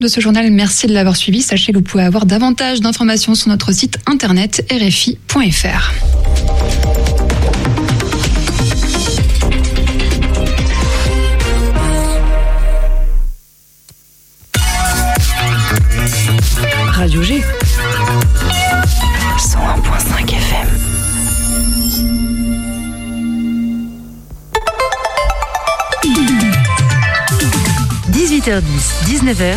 de ce journal. Merci de l'avoir suivi. Sachez que vous pouvez avoir davantage d'informations sur notre site internet rfi.fr. Radio G. 101.5 FM. « 18h10, 19h,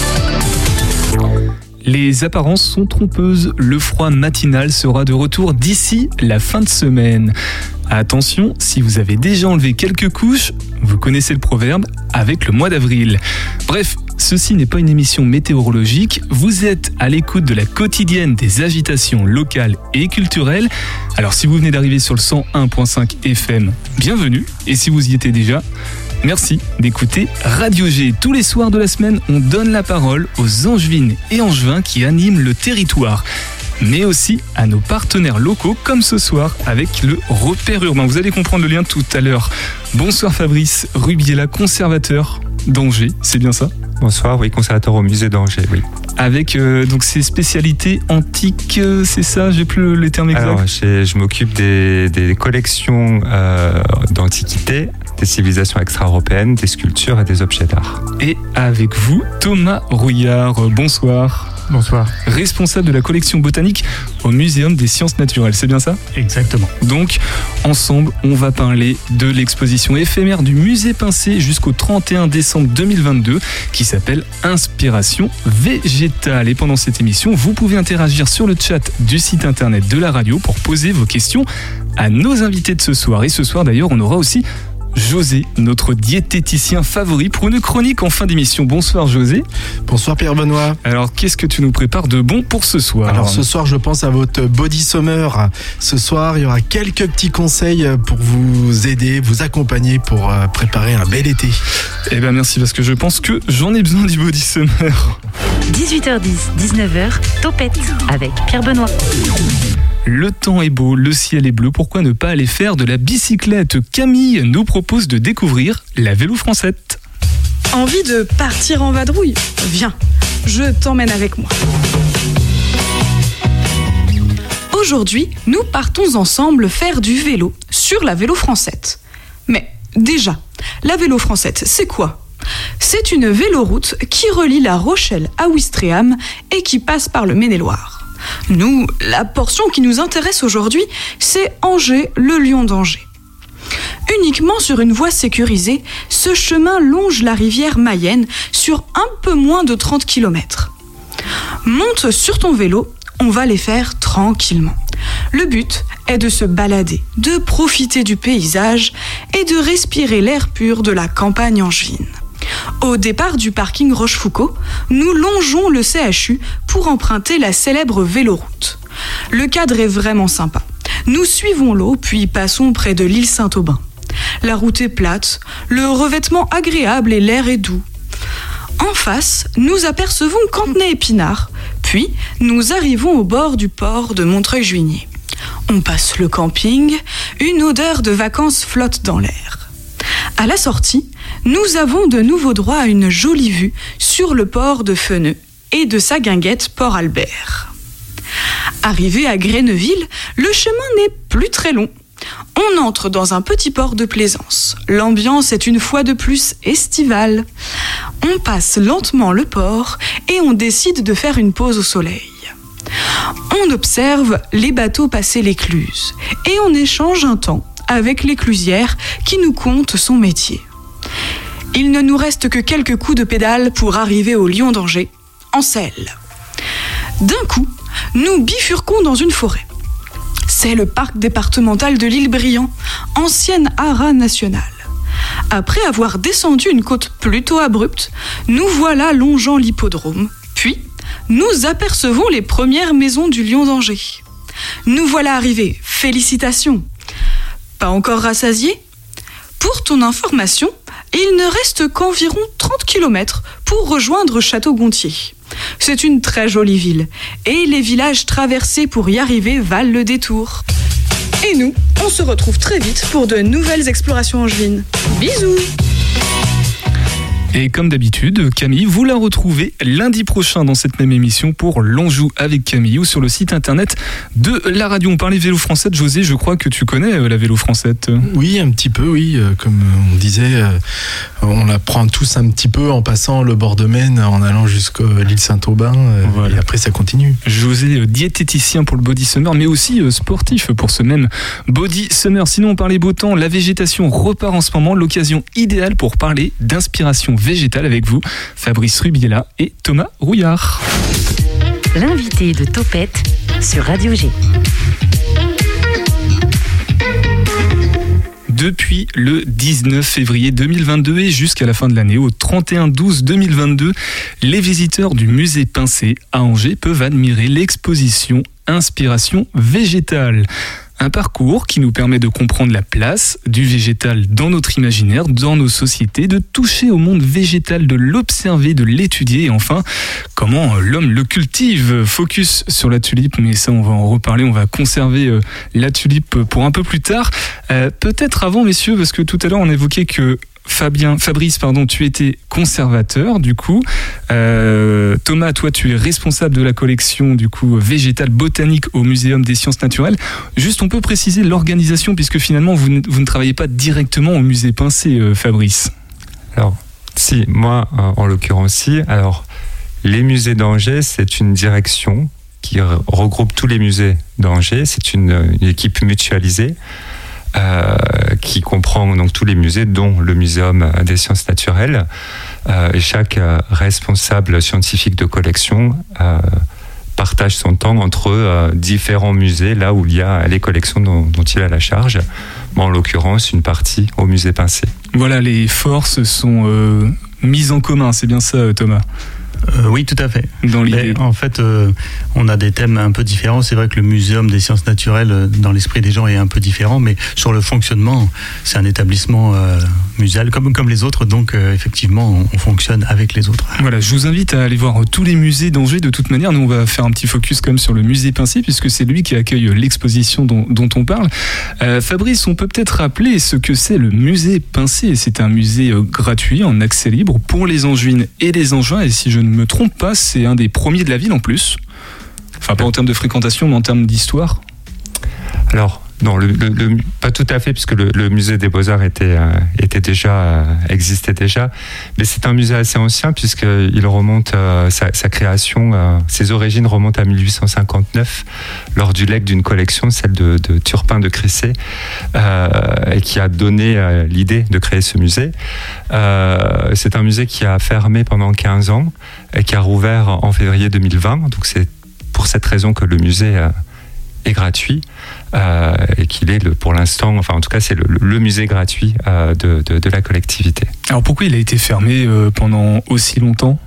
Les apparences sont trompeuses. Le froid matinal sera de retour d'ici la fin de semaine. Attention, si vous avez déjà enlevé quelques couches, vous connaissez le proverbe avec le mois d'avril. Bref, ceci n'est pas une émission météorologique, vous êtes à l'écoute de la quotidienne des agitations locales et culturelles. Alors si vous venez d'arriver sur le 101.5 FM, bienvenue, et si vous y étiez déjà, Merci d'écouter Radio G. Tous les soirs de la semaine, on donne la parole aux angevines et angevins qui animent le territoire mais aussi à nos partenaires locaux, comme ce soir avec le repère urbain. Vous allez comprendre le lien tout à l'heure. Bonsoir Fabrice Rubiela, conservateur d'Angers, c'est bien ça? Bonsoir, oui, conservateur au musée d'Angers, oui. Avec euh, donc ces spécialités antiques, euh, c'est ça? J'ai plus les termes exacts. Alors, je m'occupe des, des, collections euh, d'antiquités, des civilisations extra-européennes, des sculptures et des objets d'art. Et avec vous, Thomas Rouillard. Bonsoir. Bonsoir. Responsable de la collection botanique au Muséum des sciences naturelles, c'est bien ça? Exactement. Donc, ensemble, on va parler de l'exposition éphémère du musée Pincé jusqu'au 31 décembre 2022 qui s'appelle Inspiration végétale. Et pendant cette émission, vous pouvez interagir sur le chat du site internet de la radio pour poser vos questions à nos invités de ce soir. Et ce soir, d'ailleurs, on aura aussi José, notre diététicien favori, pour une chronique en fin d'émission. Bonsoir José. Bonsoir Pierre Benoît. Alors qu'est-ce que tu nous prépares de bon pour ce soir Alors ce soir je pense à votre body summer. Ce soir il y aura quelques petits conseils pour vous aider, vous accompagner pour euh, préparer un bel été. Eh bien merci parce que je pense que j'en ai besoin du body summer. 18h10, 19h, Topette avec Pierre Benoît. Le temps est beau, le ciel est bleu, pourquoi ne pas aller faire de la bicyclette? Camille nous propose de découvrir la vélo française. Envie de partir en vadrouille? Viens, je t'emmène avec moi. Aujourd'hui, nous partons ensemble faire du vélo sur la vélo française. Mais déjà, la vélo française, c'est quoi? C'est une véloroute qui relie la Rochelle à Ouistreham et qui passe par le Maine-et-Loire. Nous, la portion qui nous intéresse aujourd'hui, c'est Angers, le lion d'Angers. Uniquement sur une voie sécurisée, ce chemin longe la rivière Mayenne sur un peu moins de 30 km. Monte sur ton vélo, on va les faire tranquillement. Le but est de se balader, de profiter du paysage et de respirer l'air pur de la campagne angevine. Au départ du parking Rochefoucauld, nous longeons le CHU pour emprunter la célèbre véloroute. Le cadre est vraiment sympa. Nous suivons l'eau puis passons près de l'île Saint-Aubin. La route est plate, le revêtement agréable et l'air est doux. En face, nous apercevons Cantenay-Épinard, puis nous arrivons au bord du port de Montreuil-Juigné. On passe le camping, une odeur de vacances flotte dans l'air. À la sortie, nous avons de nouveau droit à une jolie vue sur le port de Feneux et de sa guinguette Port Albert. Arrivé à Greneville, le chemin n'est plus très long. On entre dans un petit port de plaisance. L'ambiance est une fois de plus estivale. On passe lentement le port et on décide de faire une pause au soleil. On observe les bateaux passer l'écluse et on échange un temps avec l'éclusière qui nous conte son métier. Il ne nous reste que quelques coups de pédale pour arriver au Lion d'Angers, en selle. D'un coup, nous bifurquons dans une forêt. C'est le parc départemental de l'île Briand, ancienne haras nationale. Après avoir descendu une côte plutôt abrupte, nous voilà longeant l'hippodrome. Puis, nous apercevons les premières maisons du Lion d'Angers. Nous voilà arrivés. Félicitations. Pas encore rassasiés Pour ton information, il ne reste qu'environ 30 km pour rejoindre Château-Gontier. C'est une très jolie ville et les villages traversés pour y arriver valent le détour. Et nous, on se retrouve très vite pour de nouvelles explorations angevines. Bisous Et comme d'habitude, Camille, vous la retrouvez lundi prochain dans cette même émission pour l'Anjou avec Camille ou sur le site internet de la radio. On parlait vélo français. José, je crois que tu connais euh, la vélo française. Oui, un petit peu, oui. Euh, Comme on disait, euh, on la prend tous un petit peu en passant le bord de Maine, en allant jusqu'à l'île Saint-Aubin. Voilà. Et après, ça continue. José, diététicien pour le Body Summer, mais aussi sportif pour ce même Body Summer. Sinon, on parlait beau temps, la végétation repart en ce moment, l'occasion idéale pour parler d'inspiration végétale avec vous, Fabrice Rubiela et Thomas Rouillard. L'invité de Topette sur Radio G. Depuis le 19 février 2022 et jusqu'à la fin de l'année, au 31-12-2022, les visiteurs du musée Pincé à Angers peuvent admirer l'exposition Inspiration végétale. Un parcours qui nous permet de comprendre la place du végétal dans notre imaginaire, dans nos sociétés, de toucher au monde végétal, de l'observer, de l'étudier et enfin comment l'homme le cultive. Focus sur la tulipe, mais ça on va en reparler, on va conserver euh, la tulipe pour un peu plus tard. Euh, Peut-être avant messieurs, parce que tout à l'heure on évoquait que Fabien, Fabrice, pardon, tu étais conservateur du coup. Euh, Thomas, toi, tu es responsable de la collection du coup végétale botanique au Muséum des sciences naturelles. Juste, on peut préciser l'organisation puisque finalement vous, ne- travaillez pas directement au musée Pincé, euh, Fabrice. Alors, si, moi, euh, en l'occurrence, si. Alors, les musées d'Angers, c'est une direction qui re- regroupe tous les musées d'Angers. C'est une, équipe mutualisée qui comprend donc tous les musées, dont le Muséum des sciences naturelles. Euh, et chaque euh, responsable scientifique de collection euh, partage son temps entre euh, différents musées, là où il y a les collections dont, il a la charge. En l'occurrence, une partie au musée Pincé. Voilà, les forces sont euh, mises en commun, c'est bien ça, euh, Thomas, Euh, oui, tout à fait. dans l'idée. En fait, euh, on a des thèmes un peu différents. C'est vrai que le Muséum des sciences naturelles, euh, dans l'esprit des gens, est un peu différent, mais sur le fonctionnement, c'est un établissement euh, muséal comme, comme les autres. Donc, effectivement, on, on fonctionne avec les autres. Voilà, je vous invite à aller voir tous les musées d'Angers. De toute manière, nous, on va faire un petit focus même sur le musée Pincé, puisque c'est lui qui accueille l'exposition dont, dont on parle. Fabrice, on peut peut-être rappeler ce que c'est le musée Pincé. C'est un musée gratuit, en accès libre, pour les Angevines et les Angevins. Et si je ne me trompe pas, c'est un des premiers de la ville en plus. Enfin, pas en termes de fréquentation, mais en termes d'histoire. Alors, non, pas tout à fait, puisque le, musée des Beaux-Arts était, euh, était déjà, euh, existait déjà. Mais c'est un musée assez ancien, puisqu'il remonte, euh, sa, création, ses origines remontent à 1859, lors du legs d'une collection, celle de, Turpin de Crissé, euh, et qui a donné l'idée de créer ce musée. C'est un musée qui a fermé pendant 15 ans, et qui a rouvert en février 2020. Donc c'est pour cette raison que le musée est gratuit euh, et qu'il est le, pour l'instant, enfin en tout cas c'est le, le musée gratuit euh, de, de- de la collectivité. Alors pourquoi il a été fermé euh, pendant aussi longtemps?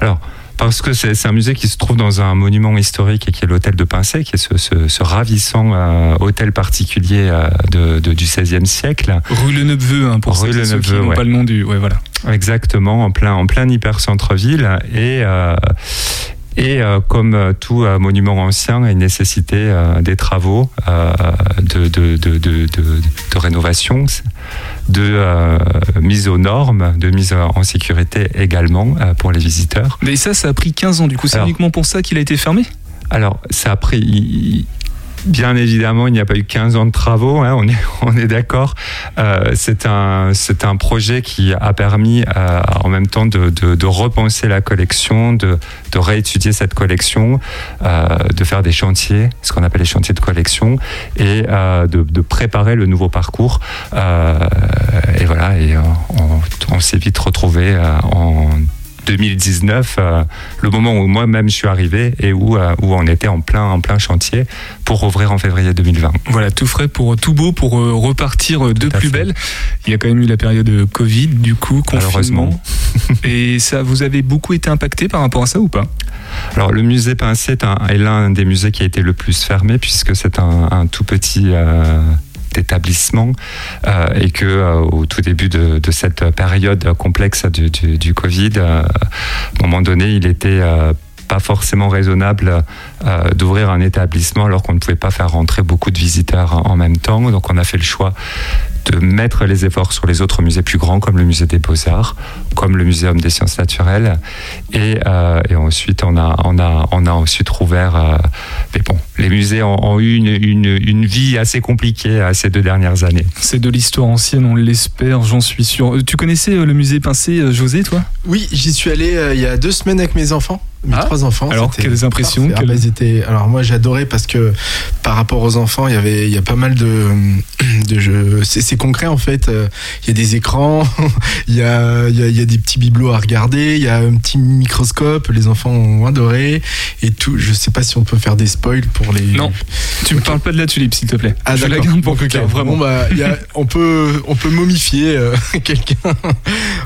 Alors parce que c'est un musée qui se trouve dans un monument historique et qui est l'hôtel de Pincé, qui est ce, ce- ce ravissant euh, hôtel particulier euh, de- de- du XVIe siècle. Rue Le Neveu, hein, pour Rue ceux, Le ceux qui n'ont ouais. pas le nom du. Ouais, voilà. Exactement, en plein, en plein hyper centre-ville. Et, euh, et euh, comme euh, tout euh, monument ancien, il nécessitait des travaux de, de, rénovation, de mise aux normes, de mise en sécurité également pour les visiteurs. Mais ça, ça a pris 15 ans. Du coup, c'est uniquement pour ça qu'il a été fermé? Alors, ça a pris. Bien évidemment, il n'y a pas eu 15 ans de travaux, hein, on est, d'accord. Euh, c'est un, projet qui a permis euh, en même temps de, repenser la collection, de, réétudier cette collection, euh, de faire des chantiers, ce qu'on appelle les chantiers de collection, et de, préparer le nouveau parcours. Et voilà, et on, on s'est vite retrouvé en 2019, euh, le moment où moi-même je suis arrivé et où, euh, où on était en plein, en plein chantier pour ouvrir en février 2020. Voilà, tout frais pour tout beau pour euh, repartir de plus fait. belle. Il y a quand même eu la période euh, Covid, du coup, confinement. Malheureusement. Et ça, vous avez beaucoup été impacté par rapport à ça ou pas? Alors le musée Pincé est, un- est l'un des musées qui a été le plus fermé puisque c'est un, un tout petit établissement euh, et que euh, au tout début de, cette période complexe du, Covid, euh, à un moment donné, il était pas forcément raisonnable d'ouvrir un établissement alors qu'on ne pouvait pas faire rentrer beaucoup de visiteurs en même temps. Donc on a fait le choix de mettre les efforts sur les autres musées plus grands, comme le musée des beaux-arts, comme le muséum des sciences naturelles. Et, euh, et ensuite, on a, on, a, on a ensuite rouvert. Euh, mais bon, les musées ont, ont eu une, une, une, vie assez compliquée à ces deux dernières années. C'est de l'histoire ancienne, on l'espère, j'en suis sûr. Euh, tu connaissais le musée Pincé, José, toi? Oui, j'y suis allé il y a deux semaines avec mes enfants mes ah, trois enfants. Alors, quelles impressions ah, bah, étaient... Alors, moi, j'adorais parce que par rapport aux enfants, il y avait, il y a pas mal de, de jeux. C'est concret, en fait. Il y a des écrans, il, y a, il, y a, il y a des petits bibelots à regarder, il y a un petit microscope, les enfants ont adoré. Et tout, je sais pas si on peut faire des spoils pour les. Non, tu me parles pas de la tulipe, s'il te plaît. Ah, je la garde pour tard, vraiment. Bon, bah, y a, on, peut, on peut momifier euh, quelqu'un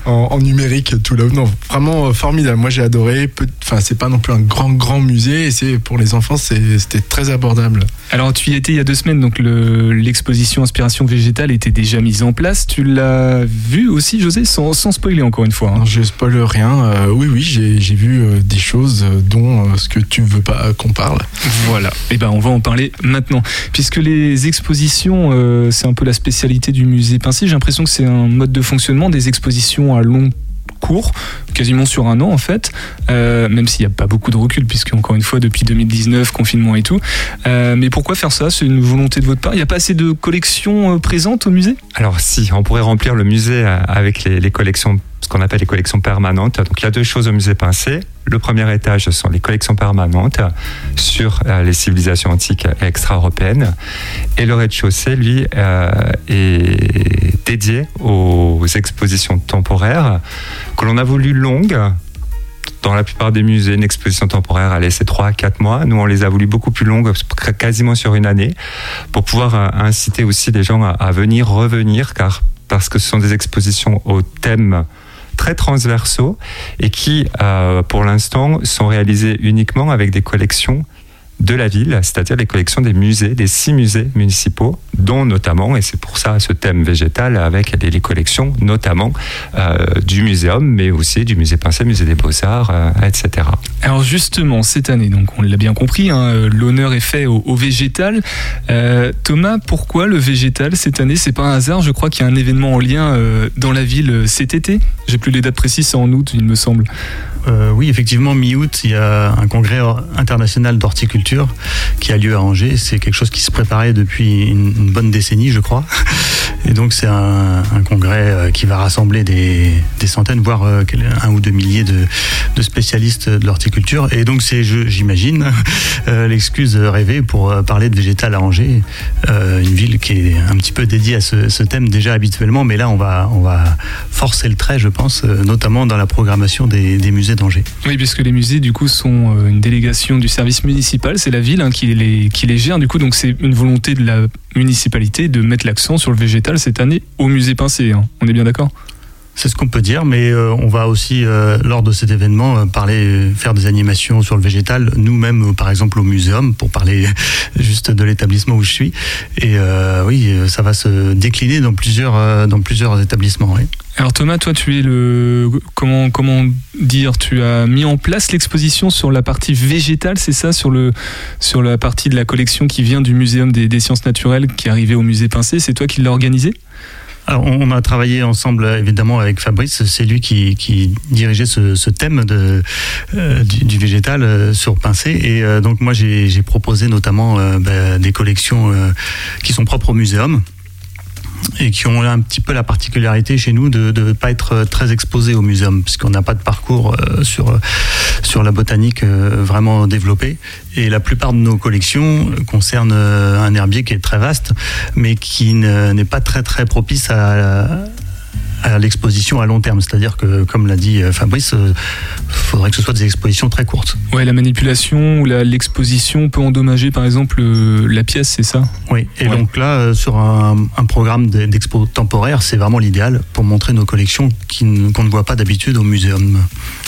en, en, numérique tout là. Non, vraiment formidable. Moi, j'ai adoré. Enfin, c'est pas non plus un grand, grand musée. Et c'est pour les enfants, c'était très abordable. Alors, tu y étais il y a deux semaines, donc l'exposition Inspiration végétale était déjà mise en place. Tu l'as vu aussi, José, sans, sans spoiler encore une fois. Hein. je spoil rien. Euh, oui, oui, j'ai vu euh, des choses euh, dont ce que tu ne veux pas qu'on parle. Voilà. Et eh ben, on va en parler maintenant, puisque les expositions, c'est un peu la spécialité du musée Pincé. J'ai l'impression que c'est un mode de fonctionnement des expositions à long court, quasiment sur un an en fait, euh, même s'il n'y a pas beaucoup de recul, puisque encore une fois, depuis 2019, confinement et tout. Euh, mais pourquoi faire ça? C'est une volonté de votre part? Il n'y a pas assez de collections euh, présentes au musée? Alors si, on pourrait remplir le musée avec les, collections ce qu'on appelle les collections permanentes. Donc il y a deux choses au musée Pincé. Le premier étage sont les collections permanentes sur les civilisations antiques extra-européennes. Et le rez-de-chaussée, lui, est dédié aux expositions temporaires que l'on a voulu longues. Dans la plupart des musées, une exposition temporaire a laissé 3 à 4 mois. Nous, on les a voulu beaucoup plus longues, quasiment sur une année, pour pouvoir euh, inciter aussi des gens à, venir, revenir, car parce que ce sont des expositions au thème très transversaux et qui, euh, pour l'instant, sont réalisés uniquement avec des collections de la ville, c'est-à-dire les collections des musées, des six musées municipaux, dont notamment, et c'est pour ça ce thème végétal, avec les, collections notamment euh, du muséum, mais aussi du musée Pincé, musée des Beaux-Arts, euh, etc. Alors justement, cette année, donc on l'a bien compris, hein, l'honneur est fait au, végétal. Euh, Thomas, pourquoi le végétal cette année? C'est pas un hasard, je crois qu'il y a un événement en lien dans la ville cet été? J'ai plus les dates précises, c'est en août, il me semble. Euh, oui, effectivement, mi-août, il y a un congrès international d'horticulture qui a lieu à Angers. C'est quelque chose qui se préparait depuis une, bonne décennie, je crois. Et donc, c'est un, congrès euh, qui va rassembler des, centaines, voire euh, un ou deux milliers de, spécialistes de l'horticulture. Et donc, c'est, j'imagine, l'excuse rêvée pour parler de végétal à Angers, une ville qui est un petit peu dédiée à ce, thème déjà habituellement. Mais là, on va, on va forcer le trait, je pense, notamment dans la programmation des musées Oui, puisque les musées, du coup, sont euh, une délégation du service municipal. C'est la ville hein, qui, les, qui les gère. Du coup, donc c'est une volonté de la municipalité de mettre l'accent sur le végétal cette année au musée Pincé. Hein. On est bien d'accord? C'est ce qu'on peut dire, mais euh, on va aussi, euh, lors de cet événement, euh, parler, faire des animations sur le végétal, nous-mêmes, par exemple, au muséum, pour parler juste de l'établissement où je suis. Et oui, ça va se décliner dans plusieurs, dans plusieurs établissements. Alors Thomas, toi, tu es le comment comment dire Tu as mis en place l'exposition sur la partie végétale, c'est ça, sur le sur la partie de la collection qui vient du muséum des, des sciences naturelles qui est arrivée au musée Pincé. C'est toi qui l'as on a travaillé ensemble évidemment avec Fabrice, c'est lui qui, dirigeait ce, thème euh, du, végétal euh, sur Pincé. Et euh, donc moi j'ai proposé notamment bah, des collections qui sont propres au muséum et qui ont un petit peu la particularité chez nous de ne pas être très exposés au muséum, puisqu'on n'a pas de parcours euh, sur, sur la botanique euh, vraiment développé. Et la plupart de nos collections concernent euh, un herbier qui est très vaste, mais qui n'est pas très très propice à, à l'exposition à long terme. C'est-à-dire que, comme l'a dit euh, Fabrice, il euh, faudrait que ce soit des expositions très courtes. Ouais, la manipulation ou l'exposition peut endommager, par exemple, euh, la pièce, c'est ça? Oui, et donc là, sur un, programme d'expo temporaire, c'est vraiment l'idéal pour montrer nos collections qu'on ne voit pas d'habitude au muséum.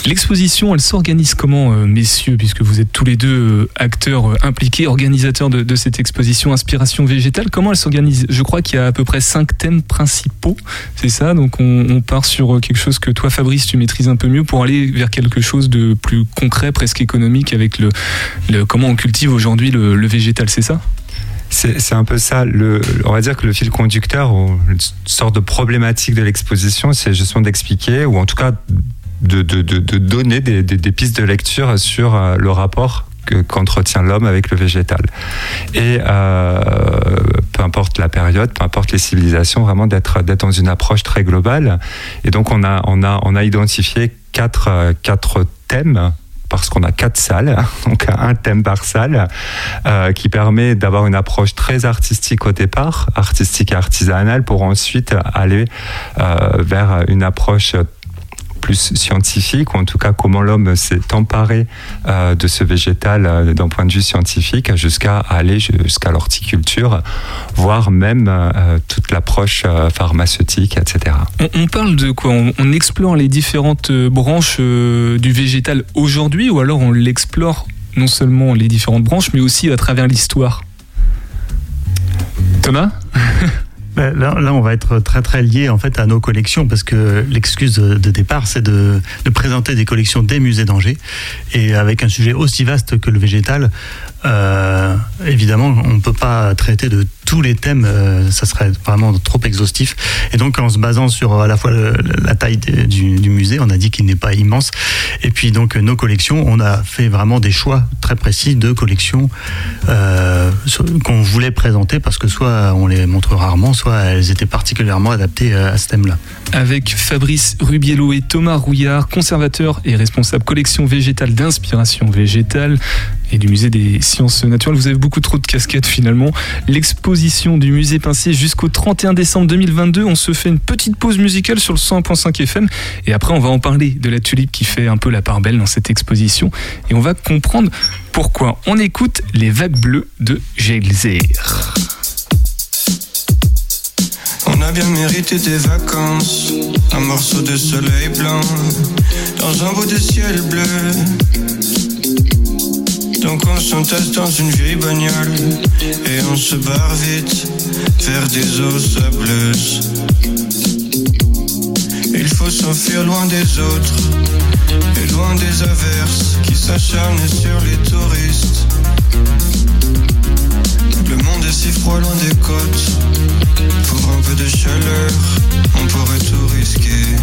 L'exposition, elle s'organise comment, messieurs, puisque vous êtes tous les deux acteurs impliqués, organisateurs de, de cette exposition Inspiration végétale? Comment elle s'organise? Je crois qu'il y a à peu près cinq thèmes principaux, c'est ça? Donc on, part sur quelque chose que toi, Fabrice, tu maîtrises un peu mieux pour aller vers quelque chose de plus concret, presque économique, avec le, comment on cultive aujourd'hui le, végétal, c'est ça? C'est un peu ça. On va dire que le fil conducteur, une sorte de problématique de l'exposition, c'est justement d'expliquer, ou en tout cas de, donner des, des, pistes de lecture sur euh, le rapport qu'entretient l'homme avec le végétal. Et euh, peu importe la période, peu importe les civilisations, vraiment d'être dans une approche très globale. Et donc on a, identifié quatre, euh, quatre thèmes parce qu'on a quatre salles, donc un thème par salle, euh, qui permet d'avoir une approche très artistique au départ, artistique et artisanale, pour ensuite aller euh, vers une approche plus scientifique, ou en tout cas comment l'homme s'est emparé euh, de ce végétal euh, d'un point de vue scientifique, jusqu'à aller jusqu'à l'horticulture, voire même euh, toute l'approche pharmaceutique, etc. On, parle de quoi? On, explore les différentes branches du végétal aujourd'hui, ou alors on l'explore non seulement les différentes branches, mais aussi à travers l'histoire? Thomas? là, là, on va être très très lié en fait à nos collections parce que l'excuse de, départ, c'est de, de, présenter des collections des musées d'Angers et avec un sujet aussi vaste que le végétal, euh, évidemment, on ne peut pas traiter de tous les thèmes, euh, ça serait vraiment trop exhaustif. Et donc, en se basant sur à la fois la taille du, musée, on a dit qu'il n'est pas immense, et puis donc nos collections, on a fait vraiment des choix très précis de collections euh, qu'on voulait présenter parce que soit on les montre rarement, soit elles étaient particulièrement adaptées à ce thème-là. Avec Fabrice Rubiello et Thomas Rouillard, conservateur et responsable collection végétale d'inspiration végétale et du musée des sciences naturelles. Vous avez beaucoup trop de casquettes finalement. L'exposition du musée Pincé jusqu'au 31 décembre 2022. On se fait une petite pause musicale sur le 100.5 FM et après on va en parler de la tulipe qui fait un peu la part belle dans cette exposition et on va comprendre pourquoi. On écoute les vagues bleues de Gelzer. On a bien mérité des vacances, un morceau de soleil blanc dans un bout de ciel bleu. Donc on s'entasse dans une vieille bagnole et on se barre vite vers des eaux sableuses. Il faut s'enfuir loin des autres et loin des averses qui s'acharnent sur les touristes. Le monde est si froid loin des côtes. Pour un peu de chaleur, on pourrait tout risquer.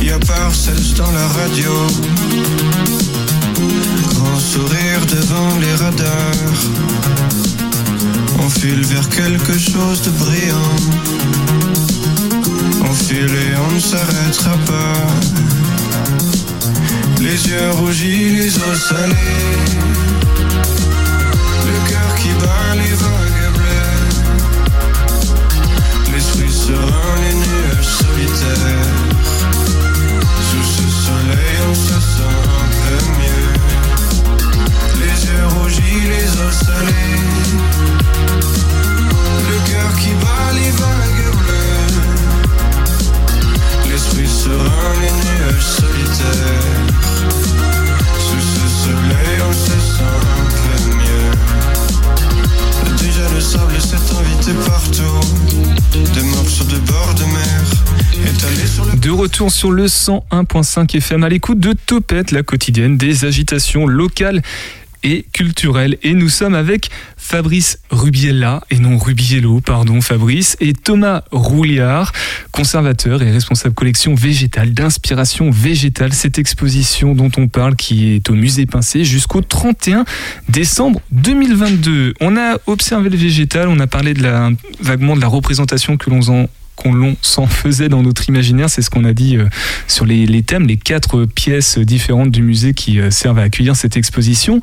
Y a Parcells dans la radio Grand sourire devant les radars. On file vers quelque chose de brillant. On file et on ne s'arrêtera pas. Les yeux rougis, les os salés. Le cœur qui bat les vagues bleues. L'esprit serein, les nuages solitaires. Sous ce soleil, on se sent un peu mieux les os salés. Le cœur qui bat les vagues bleues. L'esprit serein, les nuages solitaires. Sous ce soleil, on se sent un peu mieux. Déjà le sable s'est invité partout. Des morceaux de bord de mer. De retour sur le 101.5 FM à l'écoute de Topette, la quotidienne des agitations locales et culturel. Et nous sommes avec Fabrice Rubiella, et non Rubiello, pardon Fabrice, et Thomas Rouliard, conservateur et responsable collection végétale, d'inspiration végétale. Cette exposition dont on parle qui est au musée Pincé jusqu'au 31 décembre 2022. On a observé le végétal, on a parlé de la, vaguement de la représentation que l'on en qu'on s'en faisait dans notre imaginaire. C'est ce qu'on a dit euh, sur les, thèmes, les quatre pièces différentes du musée qui euh, servent à accueillir cette exposition.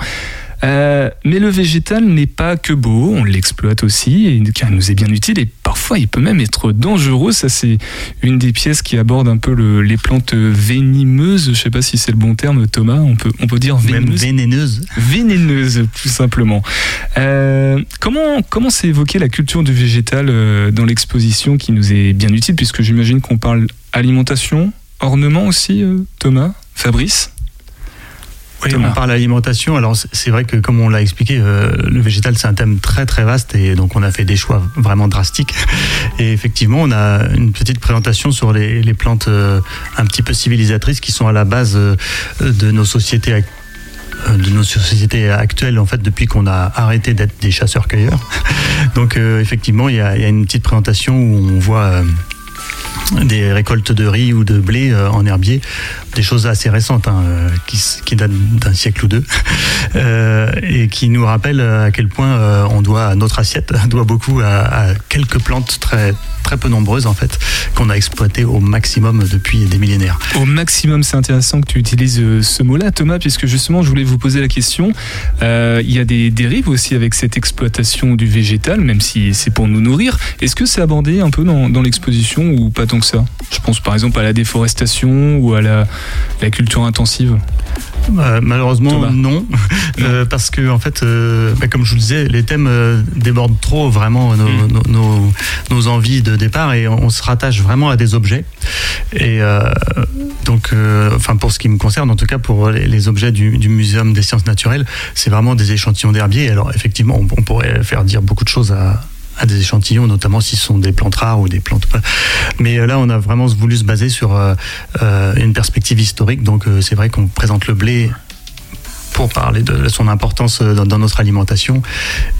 Euh, mais le végétal n'est pas que beau, on l'exploite aussi, et, car il nous est bien utile, et parfois il peut même être dangereux. Ça, c'est une des pièces qui aborde un peu les plantes venimeuses. Je ne sais pas si c'est le bon terme, Thomas. On peut, on peut dire vénéneuse. vénéneuse. Vénéneuse, tout simplement. Euh, comment comment s'est évoquée la culture du végétal euh, dans l'exposition qui nous est bien utile, puisque j'imagine qu'on parle alimentation, ornement aussi, Thomas, Fabrice? Oui, on parle d'alimentation. Alors c'est vrai que comme on l'a expliqué, euh, le végétal c'est un thème très très vaste et donc on a fait des choix vraiment drastiques. Et effectivement, on a une petite présentation sur les, les plantes euh, un petit peu civilisatrices qui sont à la base euh, de nos sociétés actuelles de nos sociétés actuelles en fait depuis qu'on a arrêté d'être des chasseurs-cueilleurs. Donc effectivement il y, y, a, une petite présentation où on voit des récoltes de riz ou de blé euh, en herbier, des choses assez récentes hein, euh, qui, datent d'un siècle ou deux, euh, et qui nous rappellent à quel point on doit notre assiette doit beaucoup à, quelques plantes très très peu nombreuses en fait qu'on a exploitées au maximum depuis des millénaires. Au maximum, c'est intéressant que tu utilises ce mot-là, Thomas, puisque justement je voulais vous poser la question. Il y a des dérives aussi avec cette exploitation du végétal, même si c'est pour nous nourrir. Est-ce que c'est abordé un peu dans, dans l'exposition ou pas tant que ça Je pense par exemple à la déforestation ou à la, la culture intensive. Euh, malheureusement Thomas. non, euh, parce que en fait, euh, bah, comme je vous le disais, les thèmes euh, débordent trop vraiment nos, Mm. nos, nos, nos envies de départ et on, on se rattache vraiment à des objets. Et donc, enfin pour ce qui me concerne, en tout cas pour les, les objets du, du muséum des sciences naturelles, c'est vraiment des échantillons d'herbier. Alors effectivement, on, on pourrait faire dire beaucoup de choses à à des échantillons, notamment si ce sont des plantes rares ou des plantes. Mais euh, là, on a vraiment voulu se baser sur euh, euh, une perspective historique. Donc, c'est vrai qu'on présente le blé pour parler de son importance euh, dans, dans notre alimentation.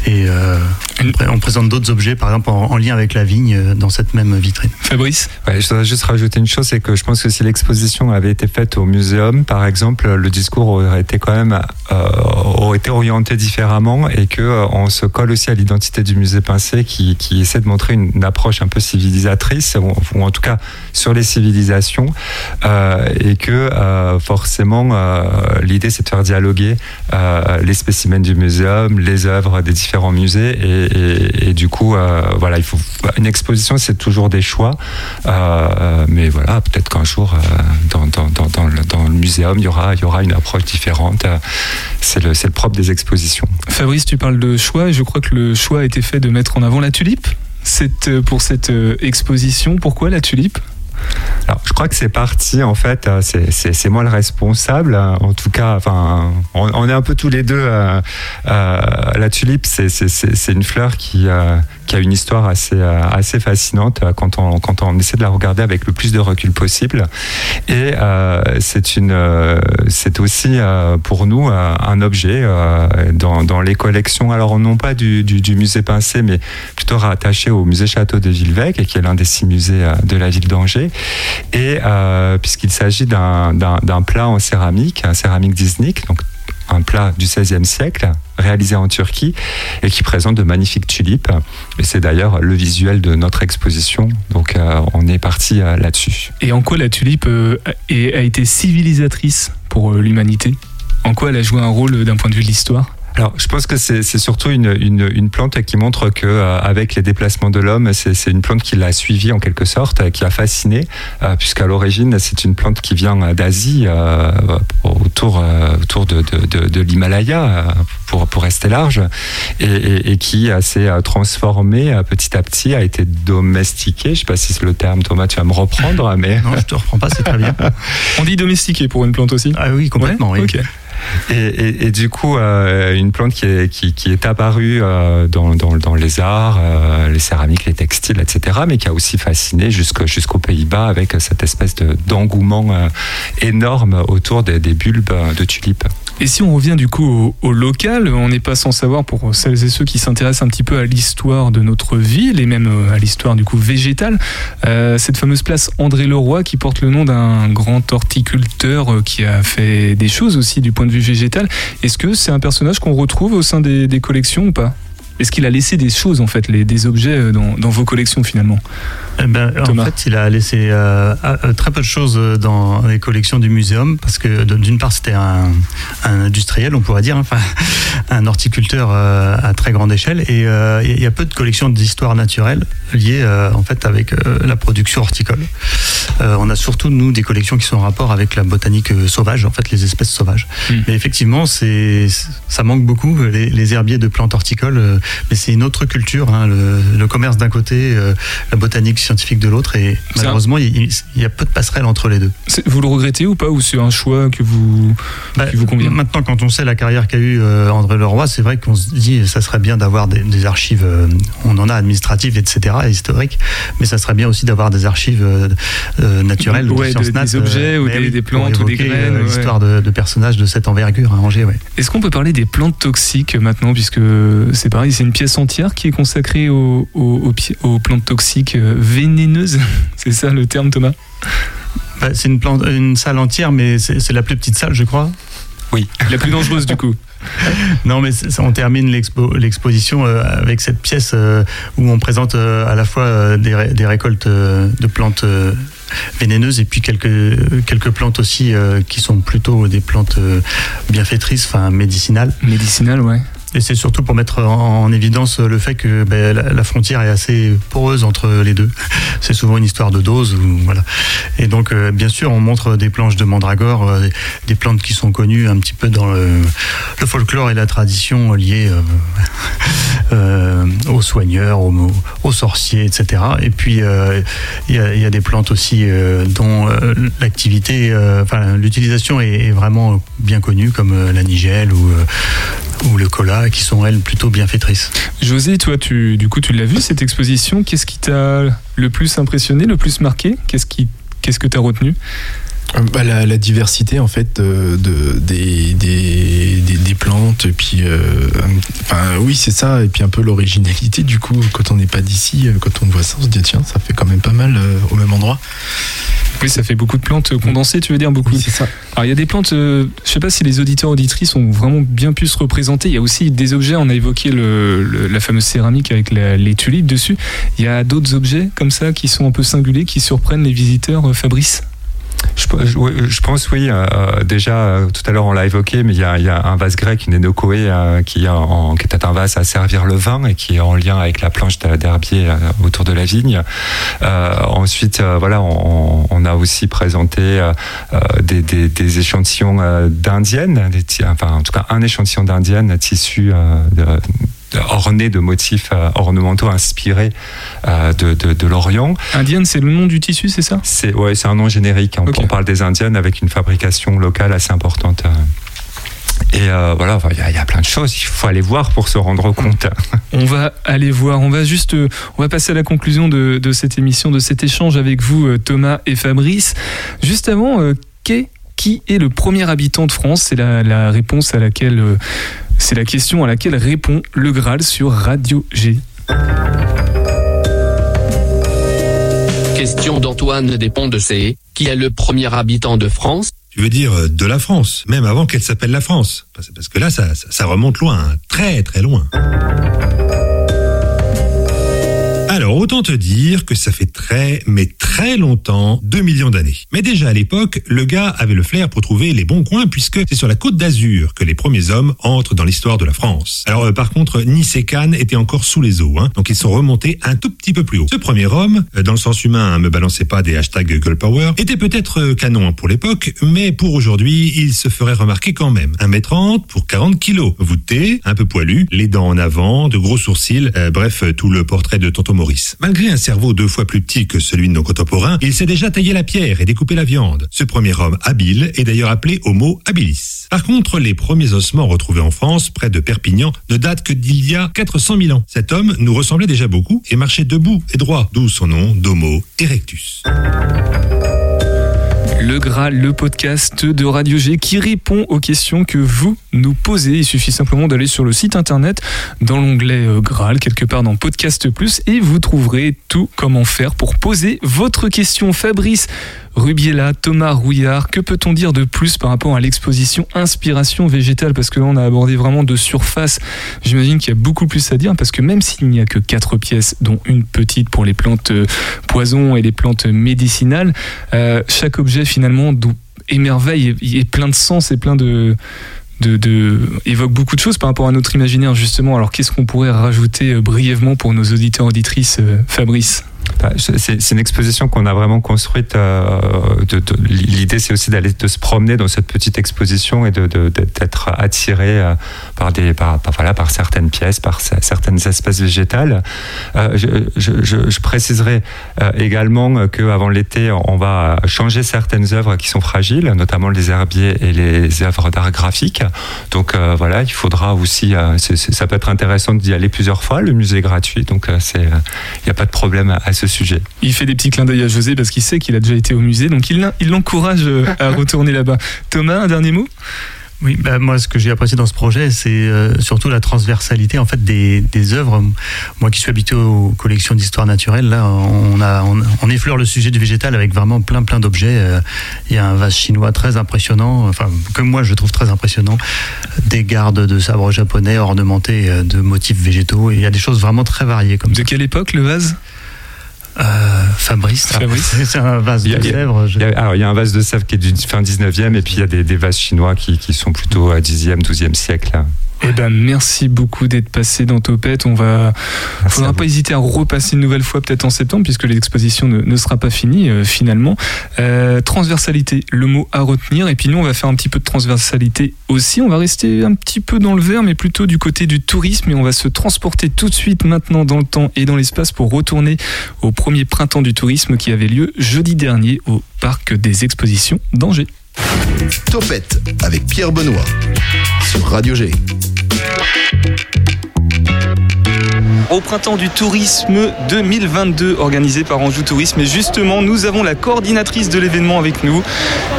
Et euh, on, pré on, présente d'autres objets, par exemple en, en, lien avec la vigne, euh, dans cette même vitrine. Fabrice? Ouais, Je voudrais juste rajouter une chose, c'est que je pense que si l'exposition avait été faite au muséum, par exemple, le discours aurait été quand même euh, aurait été orienté différemment et que euh, on se colle aussi à l'identité du musée Pincé qui, qui, essaie de montrer une, une approche un peu civilisatrice ou, ou, en tout cas sur les civilisations euh, et que euh, forcément l'idée c'est de faire dialoguer euh, les spécimens du muséum, les œuvres des différents musées. Et, du coup euh, voilà il faut une exposition c'est toujours des choix. Euh, mais voilà peut-être qu'un jour dans, le, dans muséum il y aura y aura une approche différente. C'est le, le propre des expositions. Fabrice tu parles de choix. Je crois que le choix a été fait de mettre en avant la tulipe. Pour cette exposition pourquoi la tulipe? Alors, je crois que c'est parti, en fait, euh, c'est moi le responsable. En tout cas, enfin, on, est un peu tous les deux. Euh, euh, la tulipe, c'est une fleur qui, euh, qui, a une histoire assez, euh, assez fascinante quand on, quand on essaie de la regarder avec le plus de recul possible. Et euh, c'est aussi pour nous un objet dans, dans, les collections, alors non pas du, du, musée Pincé, mais plutôt rattaché au musée Château de Villevêque, qui est l'un des six musées de la ville d'Angers et euh, puisqu'il s'agit d'un plat en céramique, un céramique Disnik, donc un plat du XVIe siècle réalisé en Turquie et qui présente de magnifiques tulipes. Et c'est d'ailleurs le visuel de notre exposition. Donc euh, on est parti euh, là-dessus. Et en quoi la tulipe euh, a été civilisatrice pour l'humanité? En quoi elle a joué un rôle d'un point de vue de l'histoire? Alors, je pense que c'est surtout une, une, une, plante qui montre que euh, avec les déplacements de l'homme, c'est une plante qui l'a suivi en quelque sorte, qui a fasciné, euh, puisqu'à l'origine, c'est une plante qui vient d'Asie, euh, autour, autour de, de, de, de l'Himalaya, pour, pour rester large, et, et, et qui s'est transformée petit à petit, a été domestiquée. Je ne sais pas si c'est le terme, Thomas, tu vas me reprendre, mais non, je te reprends pas, c'est très bien. On dit domestiquée pour une plante aussi? Ah oui, complètement. Ouais oui. Okay. Et, du coup, euh, une plante qui est, apparue euh, dans, les arts, euh, les céramiques, les textiles, etc., mais qui a aussi fasciné jusqu'aux jusqu Pays-Bas avec cette espèce d'engouement de, énorme autour des, bulbes de tulipes. Et si on revient du coup au, local, on n'est pas sans savoir pour celles et ceux qui s'intéressent un petit peu à l'histoire de notre ville et même à l'histoire du coup végétale, euh, cette fameuse place André Leroy qui porte le nom d'un grand horticulteur qui a fait des choses aussi du point de vue végétal. Est-ce que c'est un personnage qu'on retrouve au sein des collections ou pas? Est-ce qu'il a laissé des choses en fait, les, des objets dans, dans vos collections finalement eh ben, en fait, il a laissé euh, très peu de choses dans les collections du muséum parce que d'une part, c'était un, un, industriel, on pourrait dire, enfin, un horticulteur euh, à très grande échelle, et euh, il y a peu de collections d'histoire naturelle liées euh, en fait avec euh, la production horticole. Euh, on a surtout nous des collections qui sont en rapport avec la botanique euh, sauvage, en fait, les espèces sauvages. Hmm. Mm. Mais effectivement, c'est ça manque beaucoup. Les, les, herbiers de plantes horticoles, mais c'est une autre culture. Hein, le, commerce d'un côté, la botanique scientifique de l'autre, et malheureusement, il, y a peu de passerelles entre les deux. Vous le regrettez ou pas, ou c'est un choix que vous, bah, qui vous convient? Maintenant, quand on sait la carrière qu'a eu André Leroy, c'est vrai qu'on se dit, ça serait bien d'avoir des, archives. on en a administratives, etc., historiques, mais ça serait bien aussi d'avoir des archives naturelles, des objets ou des, plantes ou des graines, l'histoire de, de, personnages de cette envergure à Angers. Est-ce qu'on peut parler des plantes toxiques maintenant, puisque c'est pareil, c'est une pièce entière qui est consacrée aux, plantes toxiques euh, vénéneuses C'est ça le terme, Thomas? Bah, C'est une, plante, une salle entière, mais c'est la plus petite salle, je crois. Oui, la plus dangereuse du coup. non, mais on termine l'exposition euh, avec cette pièce euh, où on présente à la fois des, récoltes de plantes vénéneuses et puis quelques, quelques plantes aussi euh, qui sont plutôt des plantes euh, bienfaitrices, enfin médicinales. Médicinales, ouais. Et c'est surtout pour mettre en, évidence le fait que ben, la, frontière est assez poreuse entre les deux. C'est souvent une histoire de dose. voilà. Et donc, euh, bien sûr, on montre des planches de mandragore, euh, des plantes qui sont connues un petit peu dans le, folklore et la tradition liée euh, aux soigneurs, aux, sorciers, etc. Et puis, il y, a des plantes aussi dont l'activité, enfin, l'utilisation est, vraiment bien connue, comme la nigelle ou, ou le cola qui sont elles plutôt bienfaitrices. José, toi, tu, du coup, tu l'as vu cette exposition. Qu'est-ce qui t'a le plus impressionné, le plus marqué? Qu'est-ce qui, qu'est-ce que tu as retenu? Bah, la, diversité en fait de, des, des, des, plantes et puis euh, enfin oui c'est ça et puis un peu l'originalité du coup quand on n'est pas d'ici euh, quand on voit ça on se dit tiens ça fait quand même pas mal au même endroit oui, ça fait beaucoup de plantes condensées, tu veux dire beaucoup. c'est ça. Alors il y a des plantes, je je sais pas si les auditeurs auditrices ont vraiment bien pu se représenter. Il y a aussi des objets. On a évoqué le, la fameuse céramique avec les tulipes dessus. Il y a d'autres objets comme ça qui sont un peu singuliers, qui surprennent les visiteurs. Fabrice? Je, pense, oui. Euh, déjà, euh, tout à l'heure, on l'a évoqué, mais il y, a, un vase grec, une énocoé, euh, qui, en, qui était un vase à servir le vin et qui est en lien avec la planche d'herbier autour de la vigne. ensuite, voilà, on, a aussi présenté des, des, échantillons d'indiennes, enfin, en tout cas, un échantillon d'indienne tissu de orné de motifs euh, ornementaux inspirés euh, de, de, l'Orient. Indienne, c'est le nom du tissu, c'est ça? C'est ouais, c'est un nom générique. On, parle des Indiennes avec une fabrication locale assez importante. Euh. Et voilà, il y, a plein de choses. Il faut aller voir pour se rendre compte. On va aller voir. On va juste, on va passer à la conclusion de, de cette émission, de cet échange avec vous, Thomas et Fabrice. Juste avant, qui est le premier habitant de France? C'est la, la, réponse à laquelle c'est la question à laquelle répond le Graal sur Radio G. Question d'Antoine Despont de C. Qui est le premier habitant de France? Tu veux dire euh, de la France, même avant qu'elle s'appelle la France Parce que là, ça, ça remonte loin, hein. très très loin. Alors, autant te dire que ça fait très, mais très longtemps, 2 millions d'années. Mais déjà à l'époque, le gars avait le flair pour trouver les bons coins puisque c'est sur la côte d'Azur que les premiers hommes entrent dans l'histoire de la France. Alors, euh, par contre, Nice et Cannes étaient encore sous les eaux, hein, donc ils sont remontés un tout petit peu plus haut. Ce premier homme, euh, dans le sens humain, hein, me balancez pas des hashtags Girl Power, était peut-être euh, canon pour l'époque, mais pour aujourd'hui, il se ferait remarquer quand même. 1m30 pour 40 kilos, voûté, un peu poilu, les dents en avant, de gros sourcils, bref, tout le portrait de Tonton Malgré un cerveau deux fois plus petit que celui de nos contemporains, il sait déjà tailler la pierre et découper la viande. Ce premier homme habile est d'ailleurs appelé Homo habilis. Par contre, les premiers ossements retrouvés en France, près de Perpignan, ne datent que d'il y a 400 000 ans. Cet homme nous ressemblait déjà beaucoup et marchait debout et droit, d'où son nom d'Homo erectus. Le Graal, le podcast de Radio G qui répond aux questions que vous nous posez. Il suffit simplement d'aller sur le site internet dans l'onglet euh, Graal, quelque part dans Podcast Plus, et vous trouverez tout comment faire pour poser votre question. Fabrice, Rubiella, Thomas Rouillard, que peut-on dire de plus par rapport à l'exposition Inspiration végétale? Parce que là, on a abordé vraiment de surface. J'imagine qu'il y a beaucoup plus à dire parce que même s'il n'y a que quatre pièces, dont une petite pour les plantes euh, poison et les plantes médicinales, euh, chaque objet finalement émerveille et plein de sens et plein de, évoque beaucoup de choses par rapport à notre imaginaire justement. Alors qu'est-ce qu'on pourrait rajouter euh, brièvement pour nos auditeurs auditrices, Fabrice? C'est une exposition qu'on a vraiment construite. Euh, l'idée, c'est aussi d'aller de se promener dans cette petite exposition et d'être attiré euh, par des, par, voilà, par certaines pièces, par certaines espèces végétales. Euh, je, préciserai également que avant l'été, on va changer certaines œuvres qui sont fragiles, notamment les herbiers et les œuvres d'art graphique. Donc voilà, il faudra aussi. ça peut être intéressant d'y aller plusieurs fois. Le musée est gratuit, donc il n'y a pas de problème à ce sujet. Il fait des petits clins d'œil à José parce qu'il sait qu'il a déjà été au musée, donc il l'encourage euh, à retourner là-bas. Thomas, un dernier mot? Oui, bah moi, ce que j'ai apprécié dans ce projet, c'est euh, surtout la transversalité en fait des, des, œuvres. Moi, qui suis habitué aux collections d'histoire naturelle, là, on a on, effleure le sujet du végétal avec vraiment plein plein d'objets. Euh, il y a un vase chinois très impressionnant, enfin comme moi, je trouve très impressionnant. Des gardes de sabre japonais ornementés de motifs végétaux. il y a des choses vraiment très variées comme de ça. quelle époque le vase? Euh, Fabrice, c'est un vase de sèvres. Il y, a, il y a un vase de sèvres qui est du fin 19e et puis il y a des, des vases chinois qui, qui, sont plutôt à 10e, 12e siècle. Eh ben, merci beaucoup d'être passé dans Topette. On va, faudra pas hésiter à repasser une nouvelle fois peut-être en septembre puisque l'exposition ne, ne, sera pas finie euh, finalement. Euh, transversalité, le mot à retenir. Et puis nous, on va faire un petit peu de transversalité aussi. On va rester un petit peu dans le vert, mais plutôt du côté du tourisme et on va se transporter tout de suite maintenant dans le temps et dans l'espace pour retourner au premier printemps du tourisme qui avait lieu jeudi dernier au parc des expositions d'Angers. Topette avec Pierre Benoît sur Radio G. Au printemps du tourisme 2022 organisé par Anjou Tourisme et justement nous avons la coordinatrice de l'événement avec nous